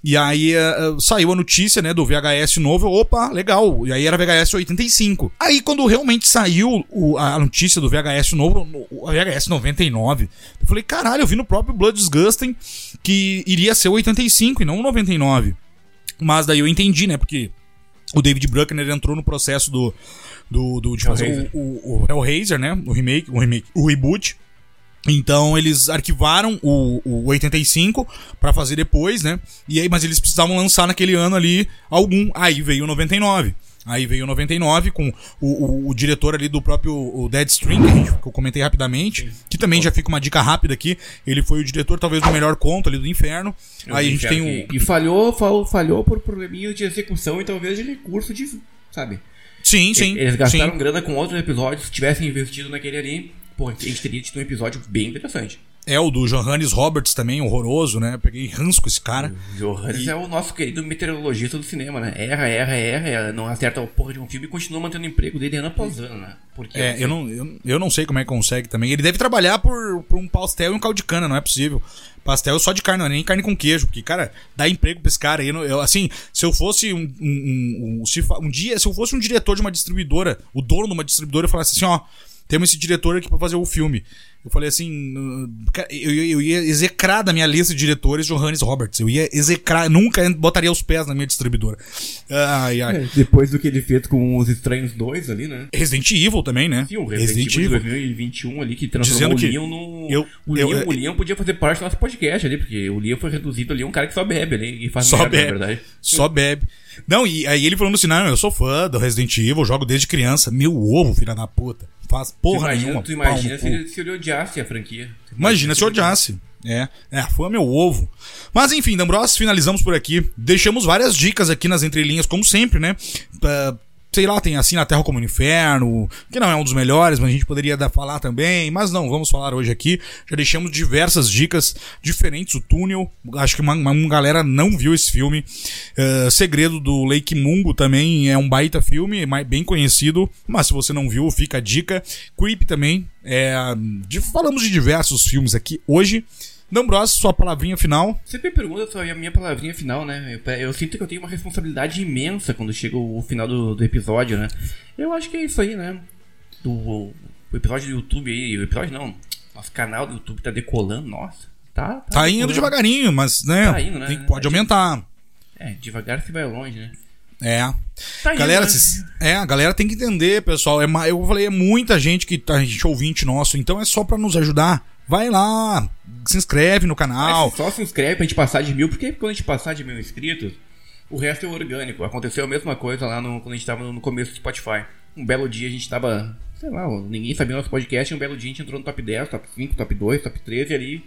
e aí eh, saiu a notícia, né, do VHS novo, opa, legal, e aí era VHS 85. Aí quando realmente saiu o- a notícia do VHS novo, o VHS 99, eu falei, caralho, eu vi no próprio Blood Disgusting que iria ser o 85 e não o 99. Mas daí eu entendi, né, porque o David Bruckner entrou no processo do, do, do de fazer o, o, o Hellraiser, né? O remake, o remake, o reboot. Então eles arquivaram o, o 85 pra fazer depois, né? E aí, mas eles precisavam lançar naquele ano ali algum. Aí veio o 99. Aí veio o 99 com o, o, o diretor ali do próprio o Deadstream, que, a gente- que eu comentei rapidamente, que também já fica uma dica rápida aqui. Ele foi o diretor, talvez, do melhor conto ali do Inferno. Aí a gente tem o. que- E falhou, fal- falhou por probleminha de execução e talvez de recurso de. Sabe? Sim, sim. Eles gastaram sim. grana com outros episódios. Se tivessem investido naquele ali, pô, a gente teria tido um episódio bem interessante. É o do Johannes Roberts também, horroroso, né? Peguei ranço com esse cara. Johannes é o nosso querido meteorologista do cinema, né? Erra, erra, erra, erra, não acerta a porra de um filme e continua mantendo o emprego dele ano após ano, né? Porque É, eu não, eu, eu não sei como é que consegue também. Ele deve trabalhar por, por um pastel e um caldo de cana, não é possível. Pastel só de carne, não é nem carne com queijo, porque, cara, dá emprego pra esse cara. Eu, eu, assim, se eu fosse um, um, um- se um dia, se eu fosse um diretor de uma distribuidora, o dono de uma distribuidora, eu falasse assim, ó, temos esse diretor aqui pra fazer o filme. Eu falei assim, eu, eu- eu ia execrar da minha lista de diretores Johannes Roberts. Eu ia execrar, nunca botaria os pés na minha distribuidora. Ai, ai. É, depois do que ele fez com os Estranhos 2 ali, né? Resident Evil também, né? Sim, o Resident, Evil de 2021 ali que Dizendo transformou que o Leon no. eu- o, eu- Leon, eu- o Leon podia fazer parte do nosso podcast ali, porque o Leon foi reduzido ali a um cara que só bebe ali e faz Só merda, bebe. na verdade. Só bebe. Não, e aí ele falando assim: não, eu sou fã do Resident Evil, jogo desde criança. Meu ovo, filha da puta. Faz Tu porra imagina, nenhuma. tu imagina se, ele, se ele odiasse a franquia. Imagina se odiasse. É, é, fã é meu ovo. Mas enfim, D'Ambros, finalizamos por aqui. Deixamos várias dicas aqui nas entrelinhas, como sempre, né? Ah, sei lá, tem assim na Terra como no Inferno, que não é um dos melhores, mas a gente poderia dar, falar também. Mas não, vamos falar hoje aqui. Já deixamos diversas dicas diferentes. O Túnel, acho que uma, uma galera não viu esse filme. Ah, Segredo do Lake Mungo também é um baita filme, bem conhecido. Mas se você não viu, fica a dica. Creep também. É, de- falamos de diversos filmes aqui hoje. D'Ambros, sua palavrinha final. Sempre pergunta só a minha palavrinha final, né? Eu, eu sinto que eu tenho uma responsabilidade imensa quando chega o final do, do episódio, né? Eu acho que é isso aí, né? Do, o episódio do YouTube aí, o episódio não, nosso canal do YouTube tá decolando, nossa. Tá, Tá indo decolando. devagarinho, mas né, Tá indo, né? tem- pode aumentar. É, devagar se vai longe, né? É. Tá indo, Galera, né? cês- é, a galera tem que entender, pessoal. É, eu falei, é muita gente que tá gente ouvinte nosso, então é só pra nos ajudar. Vai lá, se inscreve no canal. Mas só se inscreve pra gente passar de mil, porque quando a gente passar de mil inscritos, o resto é orgânico. Aconteceu a mesma coisa lá no, quando a gente tava no começo do Spotify. Um belo dia a gente tava, sei lá, ninguém sabia nosso podcast, e um belo dia a gente entrou no top 10, top 5, top 2, top 13 e ali.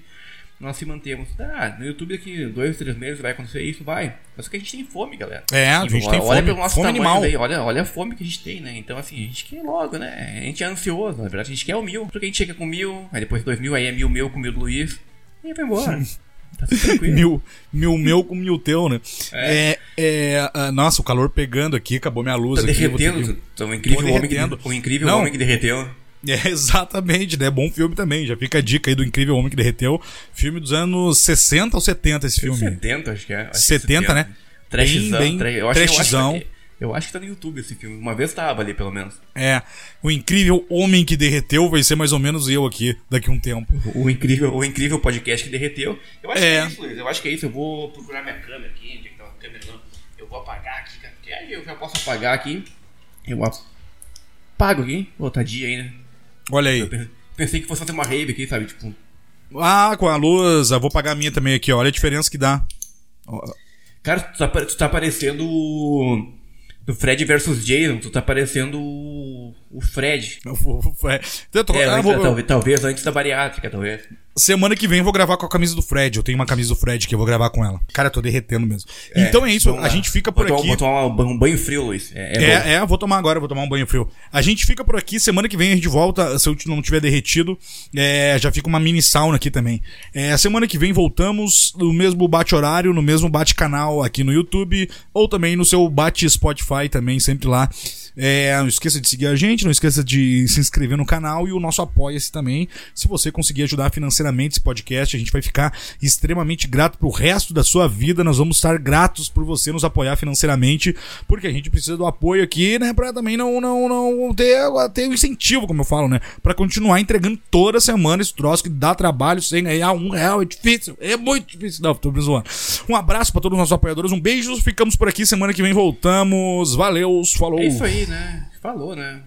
Nós se mantemos. Ah, no YouTube daqui dois, três meses vai acontecer isso, vai. Mas que a gente tem fome, galera. É, a E gente tem olha fome, pelo nosso fome animal. aí, olha, olha a fome que a gente tem, né? Então, assim, a gente quer logo, né? A gente é ansioso, na verdade, a gente quer o mil. Porque a gente chega com mil, aí depois dois mil, aí é mil meu com mil do Luiz. E aí vai embora. tá tudo tranquilo. Mil, mil meu com mil teu, né? É. é, ah, nossa, o calor pegando aqui, acabou minha luz Tá aqui. ter derretendo. que- Então, o incrível, homem que, o incrível Não. homem que derreteu. É, exatamente, né? Bom filme também. Já fica a dica aí do Incrível Homem que Derreteu. Filme dos anos 60 ou 70 esse filme. 70, acho que é. Acho que é 70, né? Trashzão. Bem, bem eu, acho, que- eu, acho trashzão. que, eu acho que tá no YouTube esse filme. Uma vez tava ali, pelo menos. É, o incrível homem que derreteu vai ser mais ou menos eu aqui daqui a um tempo. O incrível, o incrível podcast que derreteu. Eu acho É. que é isso, Luiz. Eu acho que é isso. Eu vou procurar minha câmera aqui. Onde é que tá a câmera? Não. Eu vou apagar aqui, cara. Porque aí eu já posso apagar aqui. Eu apago aqui. Ô, tadinha aí, né? Olha aí. Eu pe- pensei que fosse fazer uma rave aqui, sabe? Tipo, Ah, com a luz, eu vou pagar a minha também aqui, ó. olha a diferença que dá. Cara, tu tá, tu tá parecendo o. Do Fred versus Jason, tu tá parecendo o, O Fred. Eu tô- É, ah, antes- vou- talvez, talvez antes da bariátrica, talvez. Semana que vem eu vou gravar com a camisa do Fred. Eu tenho uma camisa do Fred que eu vou gravar com ela. Cara, eu tô derretendo mesmo. então é isso, a gente fica por Vou aqui. tomar- Vou tomar um banho frio, Luiz. É, é. É, é, vou tomar agora, vou tomar um banho frio. A gente fica por aqui, semana que vem a gente volta, se eu não tiver derretido, é, já fica uma mini sauna aqui também. É, semana que vem voltamos no mesmo bate-horário, no mesmo bate-canal aqui no YouTube, ou também no seu bate-Spotify também, sempre lá. É, não esqueça de seguir a gente, não esqueça de se inscrever no canal e o nosso apoia-se também. Se você conseguir ajudar financeiramente esse podcast, a gente vai ficar extremamente grato pro resto da sua vida. Nós vamos estar gratos por você nos apoiar financeiramente, porque a gente precisa do apoio aqui, né, pra também não não não ter ter um incentivo, como eu falo, né, Pra continuar entregando toda semana esse troço que dá trabalho sem ganhar um real, é difícil, é muito difícil. Não, tô zoando. Um abraço pra todos os nossos apoiadores, um beijo, ficamos por aqui, semana que vem voltamos. Valeu, falou. É isso né? Falou, né?